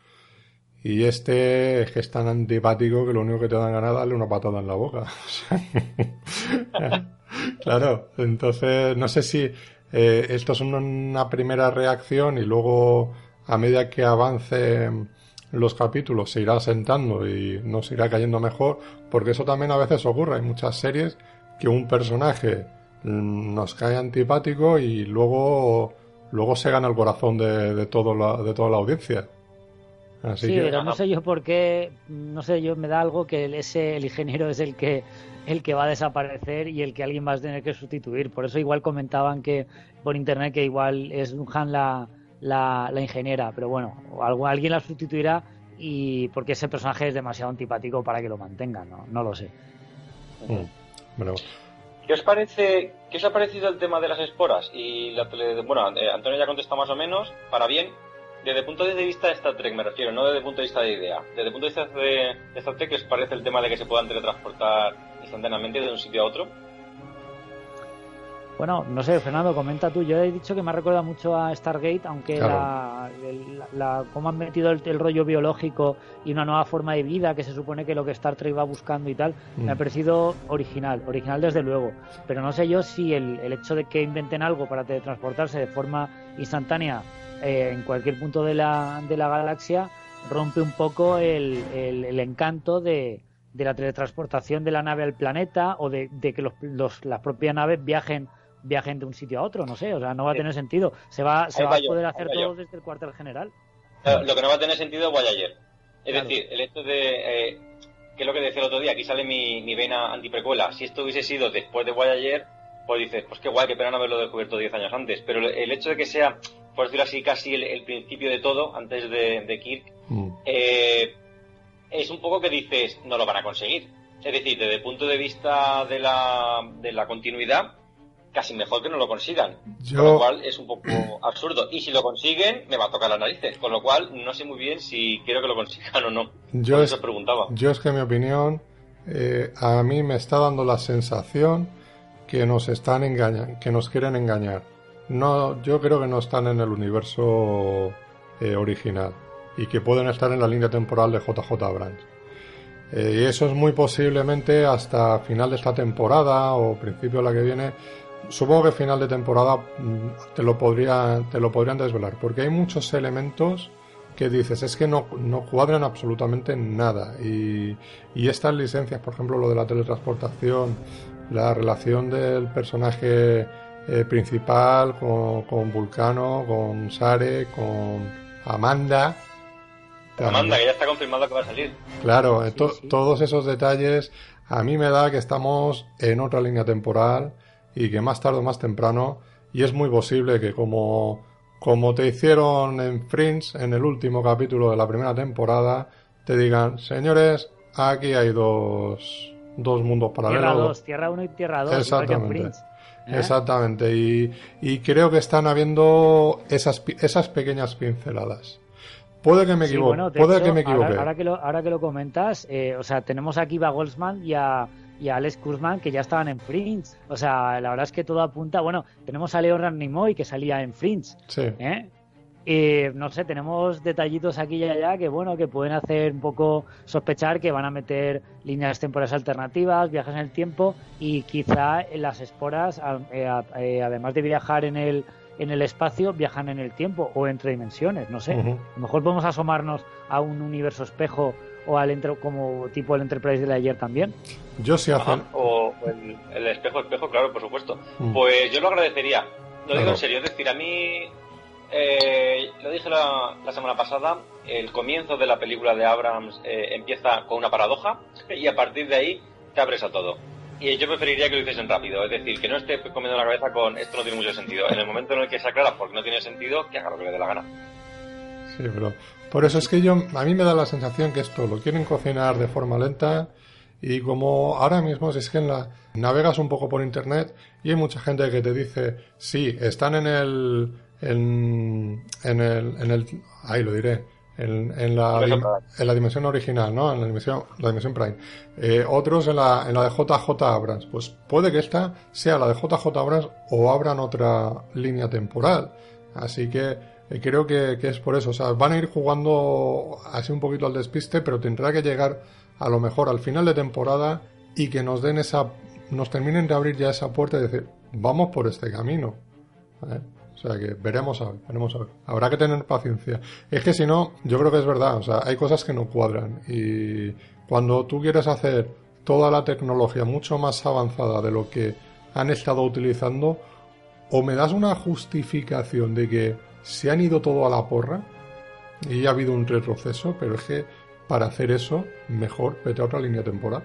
y este es que es tan antipático que lo único que te dan ganas es darle una patada en la boca. (laughs) (laughs) claro, entonces no sé si eh, esto es una primera reacción y luego a medida que avancen los capítulos se irá sentando y nos irá cayendo mejor, porque eso también a veces ocurre. Hay muchas series que un personaje nos cae antipático y luego, luego se gana el corazón de, la, de toda la audiencia. Sí, pero no sé yo por qué, no sé yo, me da algo que ese, el ingeniero es el que el que va a desaparecer y el que alguien va a tener que sustituir. Por eso igual comentaban que por internet que igual es Han la, la, ingeniera, pero bueno, alguien la sustituirá y porque ese personaje es demasiado antipático para que lo mantengan, no, no lo sé. Mm, ¿Qué os parece, qué os ha parecido el tema de las esporas? Y la bueno, eh, Antonio ya contesta más o menos, para bien, desde el punto de vista de Star Trek me refiero, no desde el punto de vista de idea. Desde el punto de vista de, Star Trek, ¿qué os parece el tema de que se puedan teletransportar instantáneamente de un sitio a otro? Bueno, no sé, Fernando, comenta tú. Yo he dicho que me ha recordado mucho a Stargate, aunque la, la, cómo han metido el, rollo biológico y una nueva forma de vida, que se supone que lo que Star Trek va buscando y tal, me ha mm. parecido original, original desde luego. Pero no sé yo si el, el hecho de que inventen algo para teletransportarse de forma instantánea eh, en cualquier punto de la, de la galaxia rompe un poco el, el, encanto de, de, la teletransportación de la nave al planeta o de, de que los, los, las propias naves viajen viajen de un sitio a otro, no sé, o sea, no va a tener sentido. Se va, se va a poder hacer todo desde el cuartel general. lo que no va a tener sentido es Voyager. Es decir, el hecho de, eh, que es lo que decía el otro día, aquí sale mi, mi vena antiprecuela. Si esto hubiese sido después de Voyager, pues dices, pues qué guay, qué pena no haberlo descubierto 10 años antes. Pero el hecho de que sea, por decirlo así, casi el, principio de todo, antes de, Kirk, mm. eh, es un poco que dices, no lo van a conseguir. Es decir, desde el punto de vista de la, de la continuidad, casi mejor que no lo consigan. Con lo cual es un poco absurdo. Y si lo consiguen, me va a tocar las narices. Con lo cual no sé muy bien si quiero que lo consigan o no. Yo, es, preguntaba. yo es que mi opinión, eh, a mí me está dando la sensación que nos están engañando, que nos quieren engañar. No, yo creo que no están en el universo eh, original y que pueden estar en la línea temporal de JJ Abrams. Eh, y eso es muy posiblemente hasta final de esta temporada o principio de la que viene Supongo que final de temporada mm, te lo, podría, te lo podrían desvelar, porque hay muchos elementos que dices, es que no, no cuadran absolutamente nada. Y, y, estas licencias, por ejemplo, lo de la teletransportación, la relación del personaje eh, principal con, con, Vulcano, con Sare, con Amanda. Amanda, que ya está confirmado que va a salir. Claro, todos esos detalles a mí me da que estamos en otra línea temporal y que más tarde o más temprano, y es muy posible que como, como te hicieron en Fringe, en el último capítulo de la primera temporada, te digan, señores, aquí hay dos, dos mundos paralelos. Tierra 2, Tierra 1 y Tierra 2. Exactamente. ¿Eh? Exactamente, y, y, creo que están habiendo esas, esas pequeñas pinceladas. Puede que me equivoque. puede que me equivoque. Ahora, que, lo, ahora que lo comentas, eh, o sea, tenemos aquí a Goldsman y a, y a Alex Kurzman que ya estaban en Fringe. O sea, la verdad es que todo apunta. Bueno, tenemos a Leo Nimoy que salía en Fringe. Sí. ¿eh? Y no sé, tenemos detallitos aquí y allá que bueno, que pueden hacer un poco sospechar que van a meter líneas temporales alternativas, viajes en el tiempo y quizá las esporas, eh, eh, además de viajar en el en el espacio, viajan en el tiempo o entre dimensiones, no sé. A lo mejor podemos asomarnos a un universo espejo o al entro, como tipo el Enterprise de ayer también. Yo sí o el, espejo, espejo, claro, por supuesto. Mm. Pues yo lo agradecería. Lo digo en serio, es decir, a mí, eh, lo dije la, semana pasada, el comienzo de la película de Abrams eh, empieza con una paradoja y a partir de ahí te abres a todo. Y yo preferiría que lo hiciesen rápido, es decir, que no esté comiendo la cabeza con esto no tiene mucho sentido. En el momento en el que se aclara porque no tiene sentido, que haga lo que le dé la gana. Sí, pero por eso es que yo, a mí me da la sensación que esto lo quieren cocinar de forma lenta y como ahora mismo si es que en la, navegas un poco por internet y hay mucha gente que te dice, sí, están en el, en, en el, en el, ahí lo diré, en, en, la, en la dimensión original, ¿no? En la dimensión, la dimensión Prime. Eh, otros en la, en la de JJ Abrams. Pues puede que esta sea la de JJ Abrams o abran otra línea temporal. Así que eh, creo que, es por eso. O sea, van a ir jugando así un poquito al despiste, pero tendrá que llegar a lo mejor al final de temporada y que nos den esa, nos terminen de abrir ya esa puerta y decir, vamos por este camino. O sea que veremos a ver, veremos a ver. Habrá que tener paciencia. Es que si no, yo creo que es verdad. O sea, hay cosas que no cuadran. Y cuando tú quieres hacer toda la tecnología mucho más avanzada de lo que han estado utilizando, o me das una justificación de que se han ido todo a la porra y ha habido un retroceso, pero es que para hacer eso, mejor vete a otra línea temporal.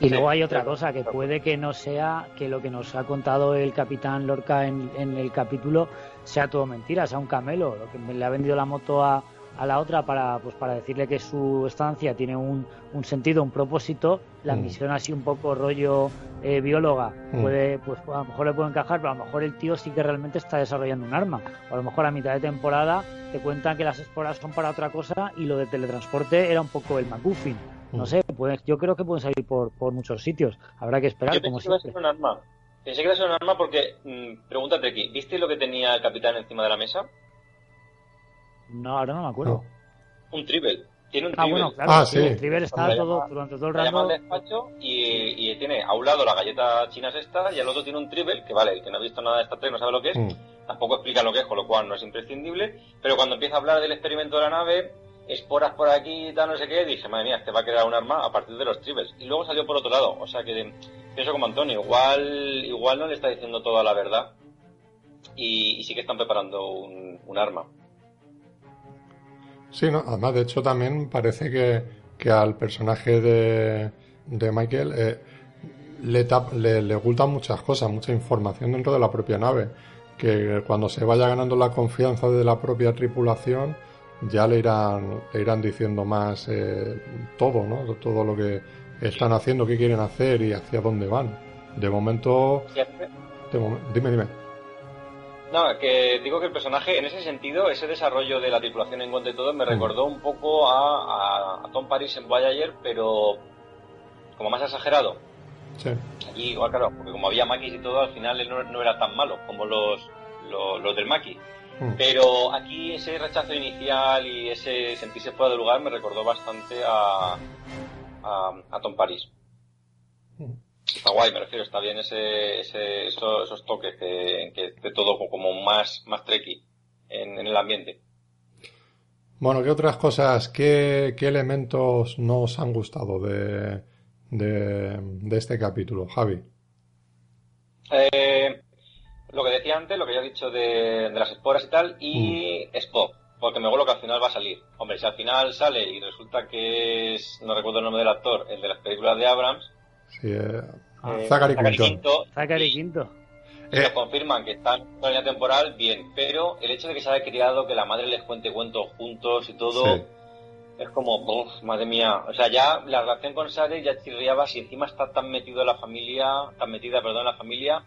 Y luego hay otra cosa, que puede que no sea que lo que nos ha contado el capitán Lorca en, el capítulo sea todo mentira, sea un camelo, lo que le ha vendido la moto a, a la otra para, pues, para decirle que su estancia tiene un, un sentido, un propósito, la mm. misión así un poco rollo eh, bióloga, mm. puede, pues a lo mejor le puede encajar, pero a lo mejor el tío sí que realmente está desarrollando un arma. O a lo mejor a mitad de temporada te cuentan que las esporas son para otra cosa y lo de teletransporte era un poco el MacGuffin. No mm. sé, pues, yo creo que pueden salir por, por muchos sitios. Habrá que esperar. Yo pensé que iba a ser un arma. Pensé que iba a ser un arma porque, pregúntate aquí, ¿viste lo que tenía el capitán encima de la mesa? No, ahora no me acuerdo. Un tribble. Tiene un ah, bueno, claro. Ah, sí. El tribble está todo, durante todo el rato. despacho y, y, tiene a un lado la galleta chinas esta y al otro tiene un tribble, que vale, el que no ha visto nada de esta tres no sabe lo que es. Mm. Tampoco explica lo que es, con lo cual no es imprescindible. Pero cuando empieza a hablar del experimento de la nave, esporas por aquí y tal, no sé qué, dije, madre mía, este va a crear un arma a partir de los tribbles. Y luego salió por otro lado. O sea que pienso como Antonio, igual, igual no le está diciendo toda la verdad. Y, sí que están preparando un arma. Sí, ¿no? además de hecho también parece que, al personaje de, de Michael eh, le, le, le ocultan muchas cosas, mucha información dentro de la propia nave, que cuando se vaya ganando la confianza de la propia tripulación ya le irán, le irán diciendo más eh, todo, ¿no? Todo lo que están haciendo, qué quieren hacer y hacia dónde van. De momento... dime, dime. No, que digo que el personaje, en ese sentido, ese desarrollo de la tripulación en cuanto y todo, me recordó un poco a, Tom Paris en Voyager, pero como más exagerado. Sí. Aquí, igual, claro, porque como había maquis y todo, al final él no, era tan malo como los, los, del maqui. Mm. Pero aquí ese rechazo inicial y ese sentirse fuera de lugar me recordó bastante a, a, Tom Paris. Mm. Está guay, me refiero, está bien ese, ese esos, toques que, que, todo como más, más en, el ambiente. Bueno, ¿qué otras cosas, qué, qué elementos nos han gustado de, de, este capítulo, Javi? Eh, lo que decía antes, lo que ya he dicho de, de las esporas y tal, y mm. Spock, porque me vuelvo que al final va a salir. Hombre, si al final sale y resulta que es, no recuerdo el nombre del actor, el de las películas de Abrams, Sí, eh, ah, eh, Zachary, Quinto. Zachary Quinto. Si lo confirman que están en línea temporal, bien. Pero el hecho de que se haya criado, que la madre les cuente cuentos juntos y todo, es como, madre mía. O sea, ya la relación con Sare ya chirriaba. Si encima está tan metido en la familia, tan metida, perdón, en la familia,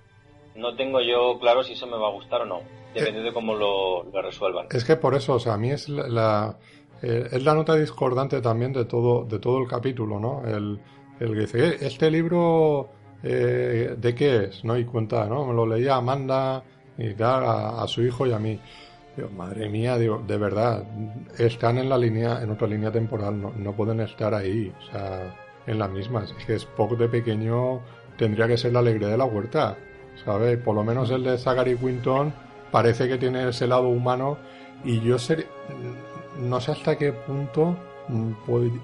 no tengo yo claro si eso me va a gustar o no. Depende de cómo lo, resuelvan. Es que por eso, o sea, a mí es la, eh, es la nota discordante también de todo, de todo el capítulo, ¿no? El, el que dice, eh, ¿este libro eh, de qué es? ¿no? Y cuenta, ¿no? Me lo leía Amanda y tal, a, su hijo y a mí. Digo, madre mía, digo, de verdad, están en la línea, en otra línea temporal, no, no pueden estar ahí, o sea, en la misma. Es que Spock de pequeño tendría que ser la alegría de la huerta, ¿sabes? Por lo menos el de Zachary Quinton parece que tiene ese lado humano y yo ser, no sé hasta qué punto Mm,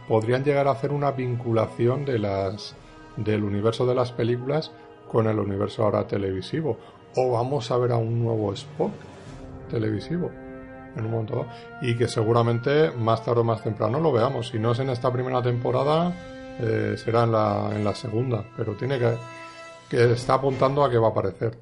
podrían llegar a hacer una vinculación de las del universo de las películas con el universo ahora televisivo. O vamos a ver a un nuevo Spock televisivo en un momento y que seguramente más tarde o más temprano lo veamos. Si no es en esta primera temporada eh, será en la, en la segunda. Pero tiene que que está apuntando a que va a aparecer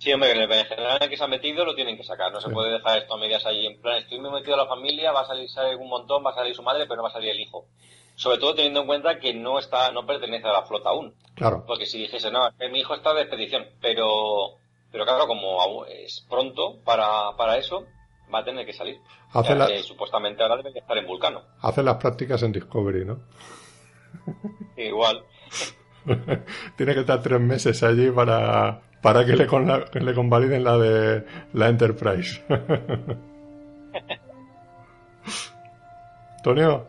Sí, hombre, en el general en el que se ha metido lo tienen que sacar. No se puede dejar esto a medias ahí. En plan, estoy muy metido a la familia, va a salir, un montón, va a salir su madre, pero no va a salir el hijo. Sobre todo teniendo en cuenta que no está, no pertenece a la flota aún. Claro. Porque si dijese, no, mi hijo está de expedición, pero, pero claro, como es pronto para, para eso, va a tener que salir. Hace supuestamente ahora debe estar en Vulcano. Hace las prácticas en Discovery, ¿no? (laughs) igual. (laughs) Tiene que estar tres meses allí para, para que le, le convaliden la de la Enterprise. (laughs) Antonio.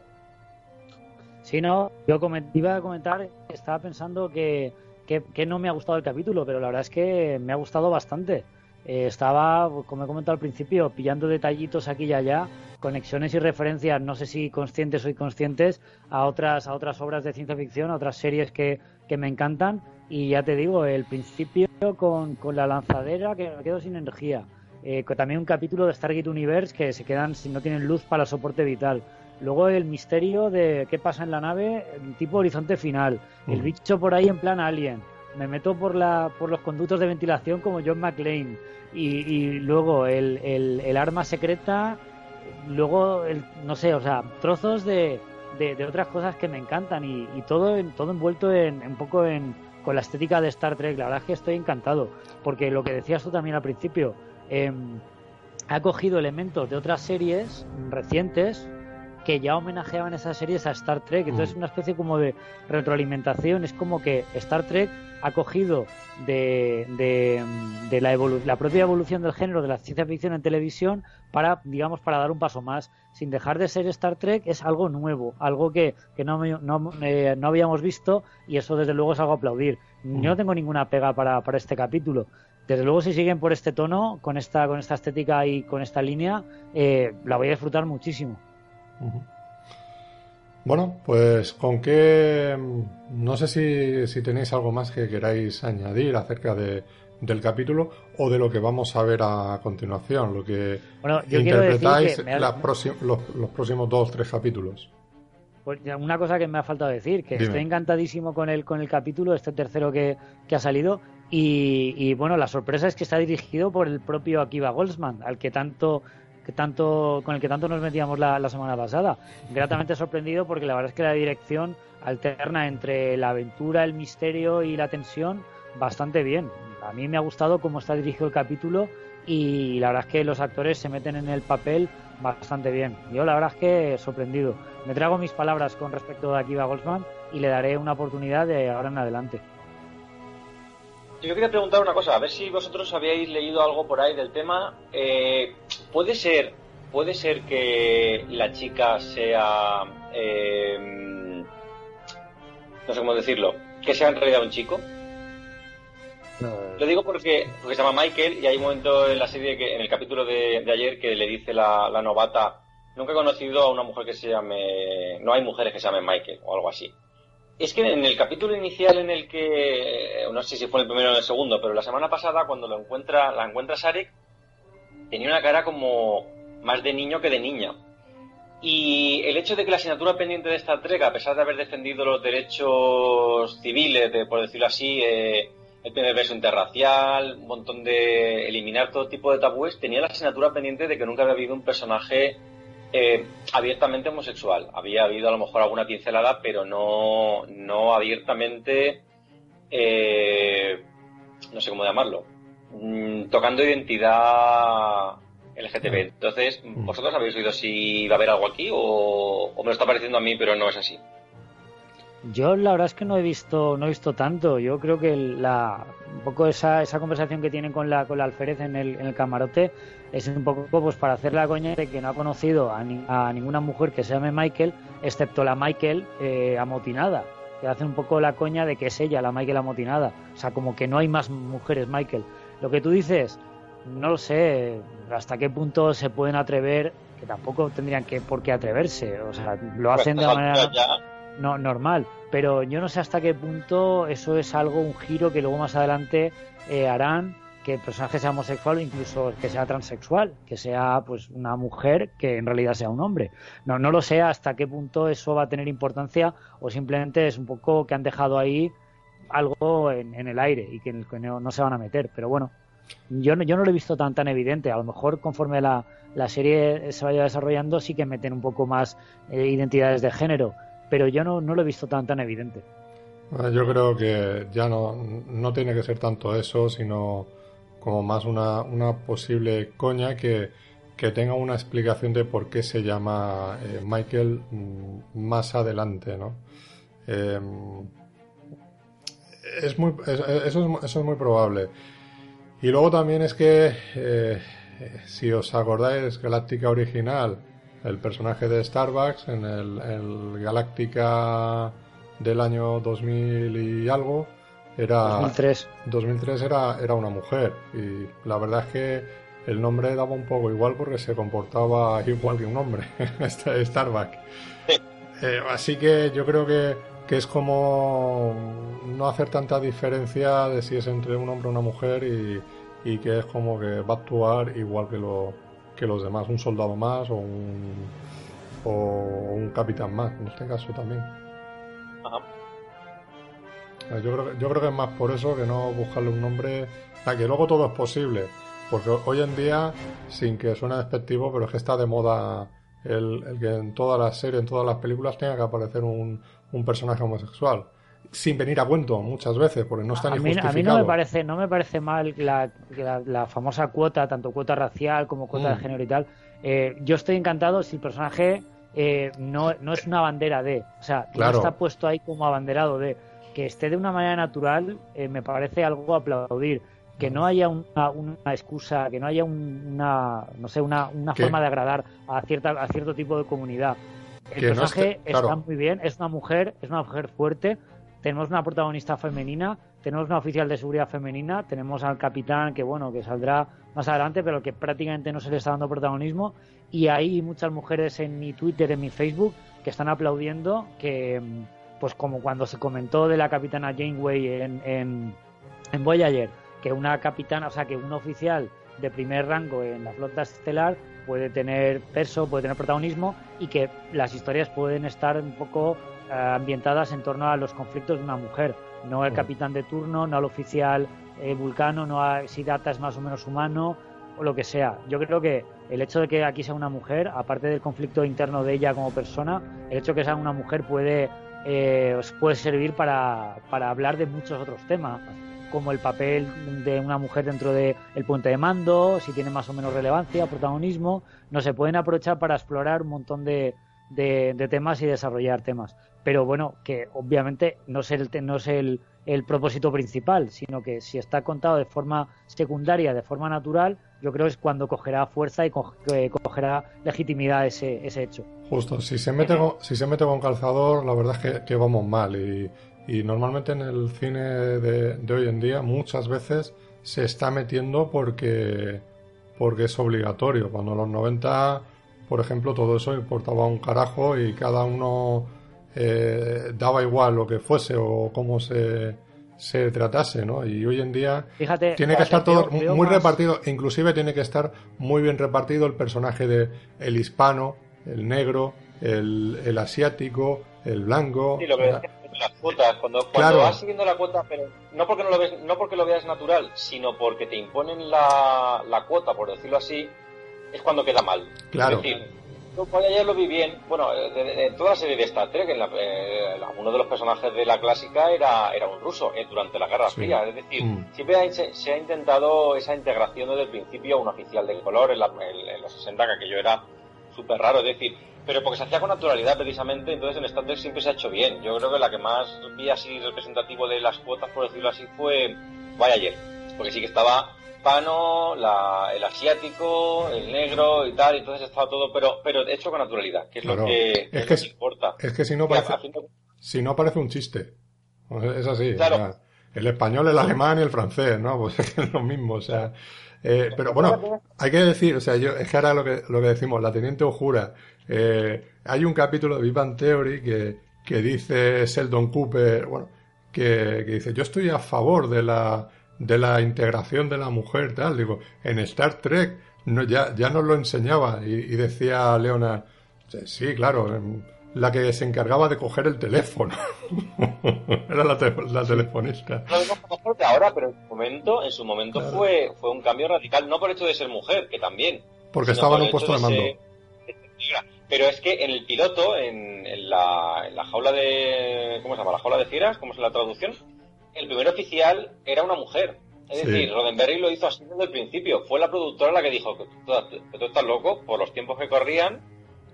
Sí, no, yo iba a comentar, estaba pensando que, que, no me ha gustado el capítulo, pero la verdad es que me ha gustado bastante. Eh, estaba, como he comentado al principio, pillando detallitos aquí y allá, conexiones y referencias, no sé si conscientes o inconscientes, a otras, a otras obras de ciencia ficción, a otras series que, que me encantan. Y ya te digo, el principio con, con la lanzadera, que me quedo sin energía. Eh, también un capítulo de Stargate Universe que se quedan si no tienen luz para soporte vital. Luego el misterio de qué pasa en la nave, tipo horizonte final. El bicho por ahí en plan alien me meto por, la, por los conductos de ventilación como John McClane y, luego el, el, arma secreta, luego, el, no sé, o sea, trozos de, de, otras cosas que me encantan y, todo, todo envuelto en, un poco en, con la estética de Star Trek. La verdad es que estoy encantado, porque lo que decías tú también al principio, em, ha cogido elementos de otras series recientes que ya homenajeaban esas series a Star Trek. Entonces es mm. una especie como de retroalimentación. Es como que Star Trek ha cogido de, de, la, la propia evolución del género de la ciencia ficción en televisión para, digamos, para dar un paso más. Sin dejar de ser Star Trek, es algo nuevo, algo que, que no, no, eh, no habíamos visto y eso desde luego es algo a aplaudir. Yo no mm. tengo ninguna pega para, para este capítulo desde luego si siguen por este tono, con esta, con esta estética y con esta línea, eh, la voy a disfrutar muchísimo. Bueno, pues con qué... No sé si, si, tenéis algo más que queráis añadir acerca de, del capítulo o de lo que vamos a ver a continuación, lo que interpretáis los, próximos dos o tres capítulos. Pues una cosa que me ha faltado decir, que estoy encantadísimo con el, con el capítulo, este tercero que, que ha salido, y, y, bueno, la sorpresa es que está dirigido por el propio Akiva Goldsman, al que tanto que tanto con el que tanto nos metíamos la, semana pasada. Gratamente sorprendido porque la verdad es que la dirección alterna entre la aventura, el misterio y la tensión bastante bien. A mí me ha gustado cómo está dirigido el capítulo y la verdad es que los actores se meten en el papel bastante bien. Yo la verdad es que sorprendido. Me trago mis palabras con respecto a Akiva Goldsman y le daré una oportunidad de ahora en adelante. Yo quería preguntar una cosa, a ver si vosotros habíais leído algo por ahí del tema. Eh, puede ser, puede ser que la chica sea, eh, no sé cómo decirlo, que sea en realidad un chico. Lo digo porque, porque se llama Michael y hay un momento en la serie que, en el capítulo de, ayer que le dice la, la novata, nunca he conocido a una mujer que se llame, no hay mujeres que se llamen Michael o algo así. Es que en el capítulo inicial en el que, no sé si fue el primero o el segundo, pero la semana pasada cuando lo encuentra, la encuentra Sarek, tenía una cara como más de niño que de niña. Y el hecho de que la asignatura pendiente de esta entrega, a pesar de haber defendido los derechos civiles, de, por decirlo así, eh, el primer beso interracial, un montón de eliminar todo tipo de tabúes, tenía la asignatura pendiente de que nunca había habido un personaje eh, abiertamente homosexual. Había habido a lo mejor alguna pincelada, pero no, no abiertamente, eh, no sé cómo llamarlo, mm, tocando identidad LGTB. Entonces, mm. ¿vosotros habéis oído si va a haber algo aquí o, me lo está pareciendo a mí, pero no es así? Yo la verdad es que no he visto, no he visto tanto. Yo creo que la, un poco esa, esa conversación que tienen con la, con la alférez en el, en el camarote es un poco pues para hacer la coña de que no ha conocido a, ninguna mujer que se llame Michael, excepto la Michael eh, amotinada, que hace un poco la coña de que es ella la Michael amotinada, o sea, como que no hay más mujeres Michael. Lo que tú dices, no lo sé hasta qué punto se pueden atrever, que tampoco tendrían que por qué atreverse, o sea, lo hacen de manera no, normal, pero yo no sé hasta qué punto eso es algo, un giro que luego más adelante eh, harán que el personaje sea homosexual o incluso que sea transexual, que sea pues una mujer que en realidad sea un hombre. No, no lo sé hasta qué punto eso va a tener importancia o simplemente es un poco que han dejado ahí algo en, el aire y que, no, se van a meter. Pero bueno, yo no, yo no lo he visto tan tan evidente. A lo mejor conforme la, la serie se vaya desarrollando sí que meten un poco más eh, identidades de género, pero yo no, no lo he visto tan tan evidente. Yo creo que ya no, no tiene que ser tanto eso, sino como más una, una posible coña que, que, tenga una explicación de por qué se llama eh, Michael mm, más adelante, ¿no? Em, es muy, eso, es, eso, es, muy probable. Y luego también es que, eh, si os acordáis, Galáctica original, el personaje de Starbucks en el, el Galáctica del año 2000 y algo, era 2003. 2003 era, era una mujer y la verdad es que el nombre daba un poco igual porque se comportaba (laughs) igual que un hombre, (laughs) este Starbuck. Eh, así que yo creo que, que, es como no hacer tanta diferencia de si es entre un hombre o una mujer y, y que es como que va a actuar igual que, lo, que los demás, un soldado más o un, o un capitán más, en este caso también. Eh, yo creo, yo creo que es más por eso que no buscarle un nombre. O que luego todo es posible. Porque hoy en día, sin que suene despectivo, pero es que está de moda el, el que en todas las series, en todas las películas tenga que aparecer un, un personaje homosexual sin venir a cuento muchas veces porque no está ni a mí, A mí no me parece no me parece mal la, la, famosa cuota tanto cuota racial como cuota de mm. género y tal. Eh, yo estoy encantado si el personaje eh, no, no es una bandera de o sea que no está puesto ahí como abanderado de. Que esté de una manera natural eh, me parece algo a aplaudir. Que no haya una, una excusa que no haya una no sé una, una forma de agradar a cierta a cierto tipo de comunidad. El personaje está muy bien es una mujer es una mujer fuerte tenemos una protagonista femenina, tenemos una oficial de seguridad femenina, tenemos al capitán que bueno, que saldrá más adelante, pero que prácticamente no se le está dando protagonismo. Y hay muchas mujeres en mi Twitter, en mi Facebook que están aplaudiendo que pues como cuando se comentó de la capitana Janeway en, en, en Voyager, que una capitana, o sea, que un oficial de primer rango en la flota estelar puede tener peso, puede tener protagonismo y que las historias pueden estar un poco ambientadas en torno a los conflictos de una mujer, no al capitán de turno, no al oficial eh, vulcano, no a si Data es más o menos humano o lo que sea. Yo creo que el hecho de que aquí sea una mujer, aparte del conflicto interno de ella como persona, el hecho de que sea una mujer puede, eh, puede servir para, para hablar de muchos otros temas como el papel de una mujer dentro del puente de mando, si tiene más o menos relevancia, protagonismo, no se pueden aprovechar para explorar un montón de, de, temas y desarrollar temas. Pero bueno, que obviamente no es, el, no es el, el, propósito principal, sino que si está contado de forma secundaria, de forma natural, yo creo que es cuando cogerá fuerza y cogerá legitimidad ese, ese hecho. Justo, si se mete con, si se mete con calzador, la verdad es que, vamos mal. Y, y, normalmente en el cine de, de hoy en día, muchas veces se está metiendo porque, porque es obligatorio. Cuando en los 90 por ejemplo, todo eso importaba un carajo y cada uno eh, daba igual lo que fuese o cómo se, se tratase, ¿no? Y hoy en día tiene que estar todo muy repartido, inclusive tiene que estar muy bien repartido el personaje de el hispano, el negro, el, el asiático, el blanco. Sí, lo que las cuotas, cuando, cuando vas siguiendo la cuota, pero no porque no lo ves, no porque lo veas natural, sino porque te imponen la, la cuota, por decirlo así, es cuando queda mal. Claro. Es decir, yo ayer lo vi bien. Bueno, en toda la serie de Star Trek, en eh, uno de los personajes de la clásica era, era un ruso eh, durante la Guerra Fría. Es decir, mm. siempre se, ha intentado esa integración desde el principio, un oficial de color en, los 60, que aquello era súper raro. Es decir, pero porque se hacía con naturalidad precisamente, entonces en Star Trek siempre se ha hecho bien. Yo creo que la que más vi así representativo de las cuotas, por decirlo así, fue ayer porque sí que estaba hispano, el asiático, el negro y tal, y entonces estaba todo, pero, pero hecho con naturalidad, que es lo que, importa. Es que si no parece, si no parece un chiste. Es así. el español, el alemán y el francés, ¿no? (laughs) Pues es lo mismo, o sea. Eh, pero bueno, hay que decir, o sea, yo, es que ahora lo que, lo que decimos, la teniente Ojura, eh, hay un capítulo de Vivan Theory que, que dice Sheldon Cooper, bueno, que, que dice, yo estoy a favor de la, de la integración de la mujer, tal. Digo, en Star Trek no, ya, ya nos lo enseñaba y, decía Leona, sí, claro, em, la que se encargaba de coger el teléfono. (laughs) Era la, la telefonista. No ahora, pero en su momento, en su momento fue, fue un cambio radical, no por el hecho de ser mujer, que también. Porque estaba en un puesto de, mando. pero es que en el piloto, en, en, la, en la jaula de. ¿Cómo se llama? La jaula de fieras, ¿cómo es la traducción? El primer oficial era una mujer. Es decir, Roddenberry lo hizo así desde el principio. Fue la productora la que dijo que tú, estás loco por los tiempos que corrían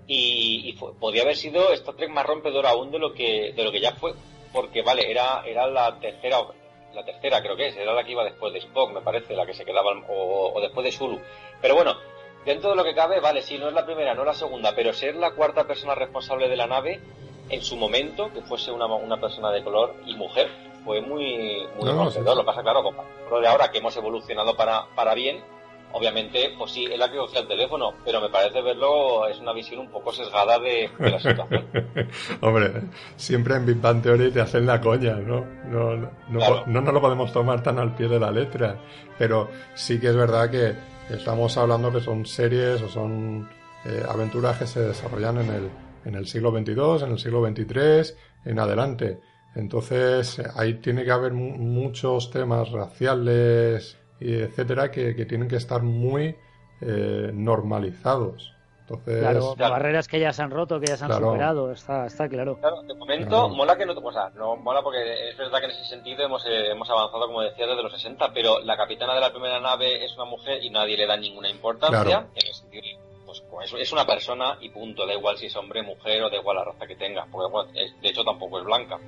y, podía haber sido esta Trek más rompedora aún de lo que de lo que ya fue. Porque, vale, era, era la tercera, la tercera creo que es, era la que iba después de Spock, me parece, la que se quedaba, o, o después de Zulu. Pero bueno, dentro de lo que cabe, vale, sí, no es la primera, no es la segunda, pero ser la cuarta persona responsable de la nave en su momento, que fuese una, una persona de color y mujer, fue muy, muy Lo que pasa, claro, lo de ahora que hemos evolucionado para, para bien, obviamente, pues sí, es la que coge el teléfono, pero me parece verlo, es una visión un poco sesgada de, la situación. (laughs) Hombre, siempre en Big Bang Theory te hacen la coña, ¿no? No, no, no, no nos lo podemos tomar tan al pie de la letra, pero sí que es verdad que estamos hablando que son series o son eh, aventuras que se desarrollan en el, en el siglo XXII, en el siglo XXIII, en adelante. Entonces, ahí tiene que haber muchos temas raciales, y etcétera, que, tienen que estar muy eh, normalizados. Entonces, claro, barreras que ya se han roto, que ya se han superado, está, está claro. Claro, de momento mola que no, o sea, no mola porque es verdad que en ese sentido hemos, eh, hemos avanzado, como decía, desde los 60, pero la capitana de la primera nave es una mujer y nadie le da ninguna importancia, en el sentido pues, es una persona y punto, da igual si es hombre, mujer o da igual la raza que tenga, porque de hecho tampoco es blanca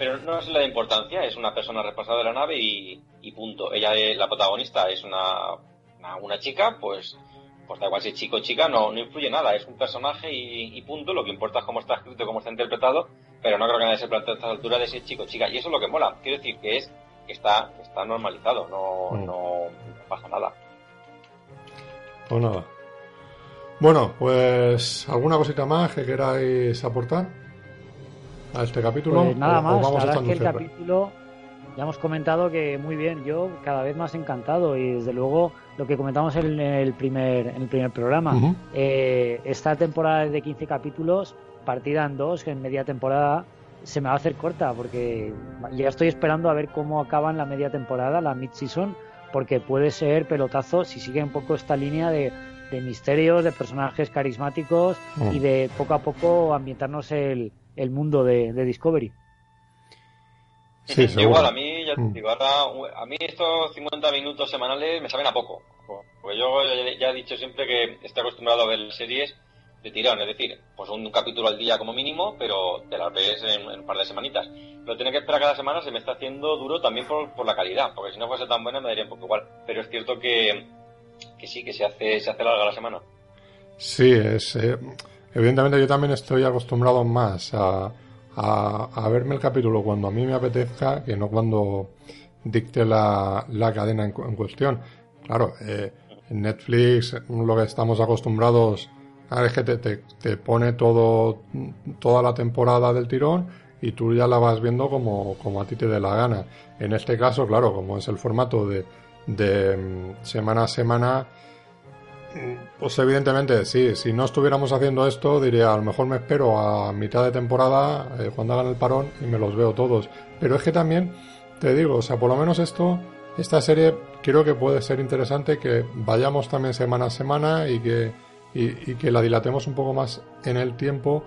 pero no es la de importancia, es una persona repasada de la nave y, punto. Ella, es, la protagonista, es una, una, chica, pues pues da igual si es chico o chica, no, no influye nada, es un personaje y, punto, lo que importa es cómo está escrito, cómo está interpretado, pero no creo que nadie se plantee a esta altura de si es chico o chica, y eso es lo que mola, quiero decir que es que está, está normalizado, no, mm. no, pasa nada. Pues nada. Bueno, pues alguna cosita más que queráis aportar a este capítulo? Pues nada más, la verdad es que el capítulo ya hemos comentado que muy bien, yo cada vez más encantado y desde luego lo que comentamos en el primer, en el primer programa, eh, esta temporada de 15 capítulos, partida en dos, en media temporada, se me va a hacer corta porque ya estoy esperando a ver cómo acaban la media temporada, la mid-season, porque puede ser pelotazo si sigue un poco esta línea de, de misterios, de personajes carismáticos y de poco a poco ambientarnos el, el mundo de, Discovery. Sí, Igual, a mí, ya mm. a mí estos 50 minutos semanales me saben a poco. Porque yo ya he dicho siempre que estoy acostumbrado a ver series de tirón, es decir, pues un capítulo al día como mínimo, pero te las ves en, un par de semanitas. Lo tener que esperar cada semana se me está haciendo duro también por, la calidad, porque si no fuese tan buena me daría un poco igual. Pero es cierto que, que sí, que se hace, se hace larga la semana. Sí, es, eh, Evidentemente yo también estoy acostumbrado más a, a, verme el capítulo cuando a mí me apetezca que no cuando dicte la, la cadena en, cuestión. Claro, eh, en Netflix lo que estamos acostumbrados a es que te, te, pone todo, toda la temporada del tirón y tú ya la vas viendo como, como a ti te dé la gana. En este caso, claro, como es el formato de, de mm, semana a semana, pues evidentemente, sí, si no estuviéramos haciendo esto, diría, a lo mejor me espero a mitad de temporada, eh, cuando hagan el parón, y me los veo todos. Pero es que también, te digo, o sea, por lo menos esto, esta serie creo que puede ser interesante que vayamos también semana a semana y que, y, que la dilatemos un poco más en el tiempo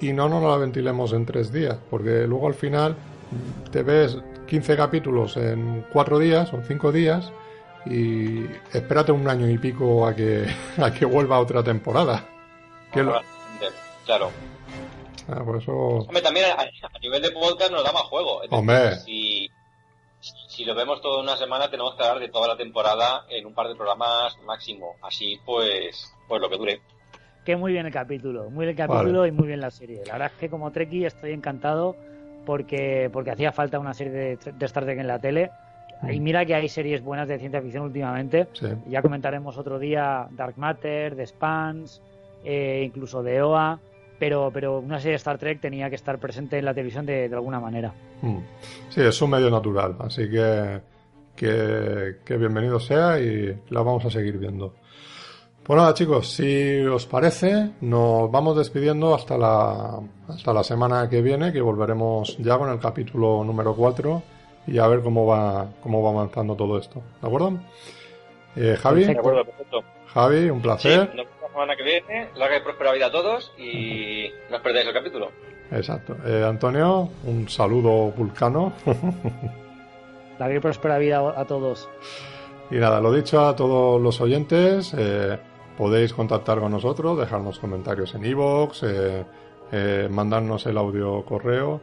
y no nos la ventilemos en tres días, porque luego al final te ves 15 capítulos en cuatro días o cinco días y espérate un año y pico a que, (laughs) a que vuelva otra temporada. Claro. Ah, por eso... Hombre, también a, nivel de podcast nos da más juego. Hombre. Si, si lo vemos toda una semana, tenemos que hablar de toda la temporada en un par de programas máximo. Así, pues, pues lo que dure. Que muy bien el capítulo, muy bien el capítulo y muy bien la serie. La verdad es que como Trekkie estoy encantado porque, porque hacía falta una serie de, de Star Trek en la tele y mira que hay series buenas de ciencia ficción últimamente. Ya comentaremos otro día Dark Matter, The Spans, eh, incluso de OA. Pero, pero una serie de Star Trek tenía que estar presente en la televisión de, alguna manera. Mm. Sí, es un medio natural. Así que, que, bienvenido sea y la vamos a seguir viendo. Pues nada, chicos, si os parece, nos vamos despidiendo hasta la, hasta la semana que viene, que volveremos ya con el capítulo número 4 y a ver cómo va, cómo va avanzando todo esto. ¿De acuerdo? Eh, Javi. De acuerdo, perfecto. Javi, un placer. Sí, nos vemos la semana que viene. Larga y próspera vida a todos y no os perdáis el capítulo. Exacto. Eh, Antonio, un saludo vulcano. (laughs) Larga y próspera vida a todos. Y nada, lo dicho a todos los oyentes, eh, podéis contactar con nosotros, dejarnos comentarios en iVoox, eh, mandarnos el audio correo.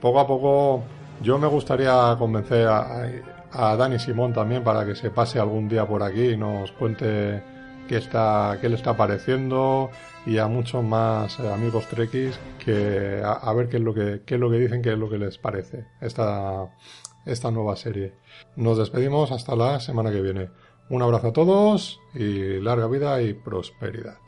Poco a poco yo me gustaría convencer a, a, Dani Simón también para que se pase algún día por aquí y nos cuente qué, está, qué le está pareciendo y a muchos más amigos trekkies que a, ver qué es, lo que, qué es lo que dicen, qué es lo que les parece esta, esta nueva serie. Nos despedimos hasta la semana que viene. Un abrazo a todos y larga vida y prosperidad.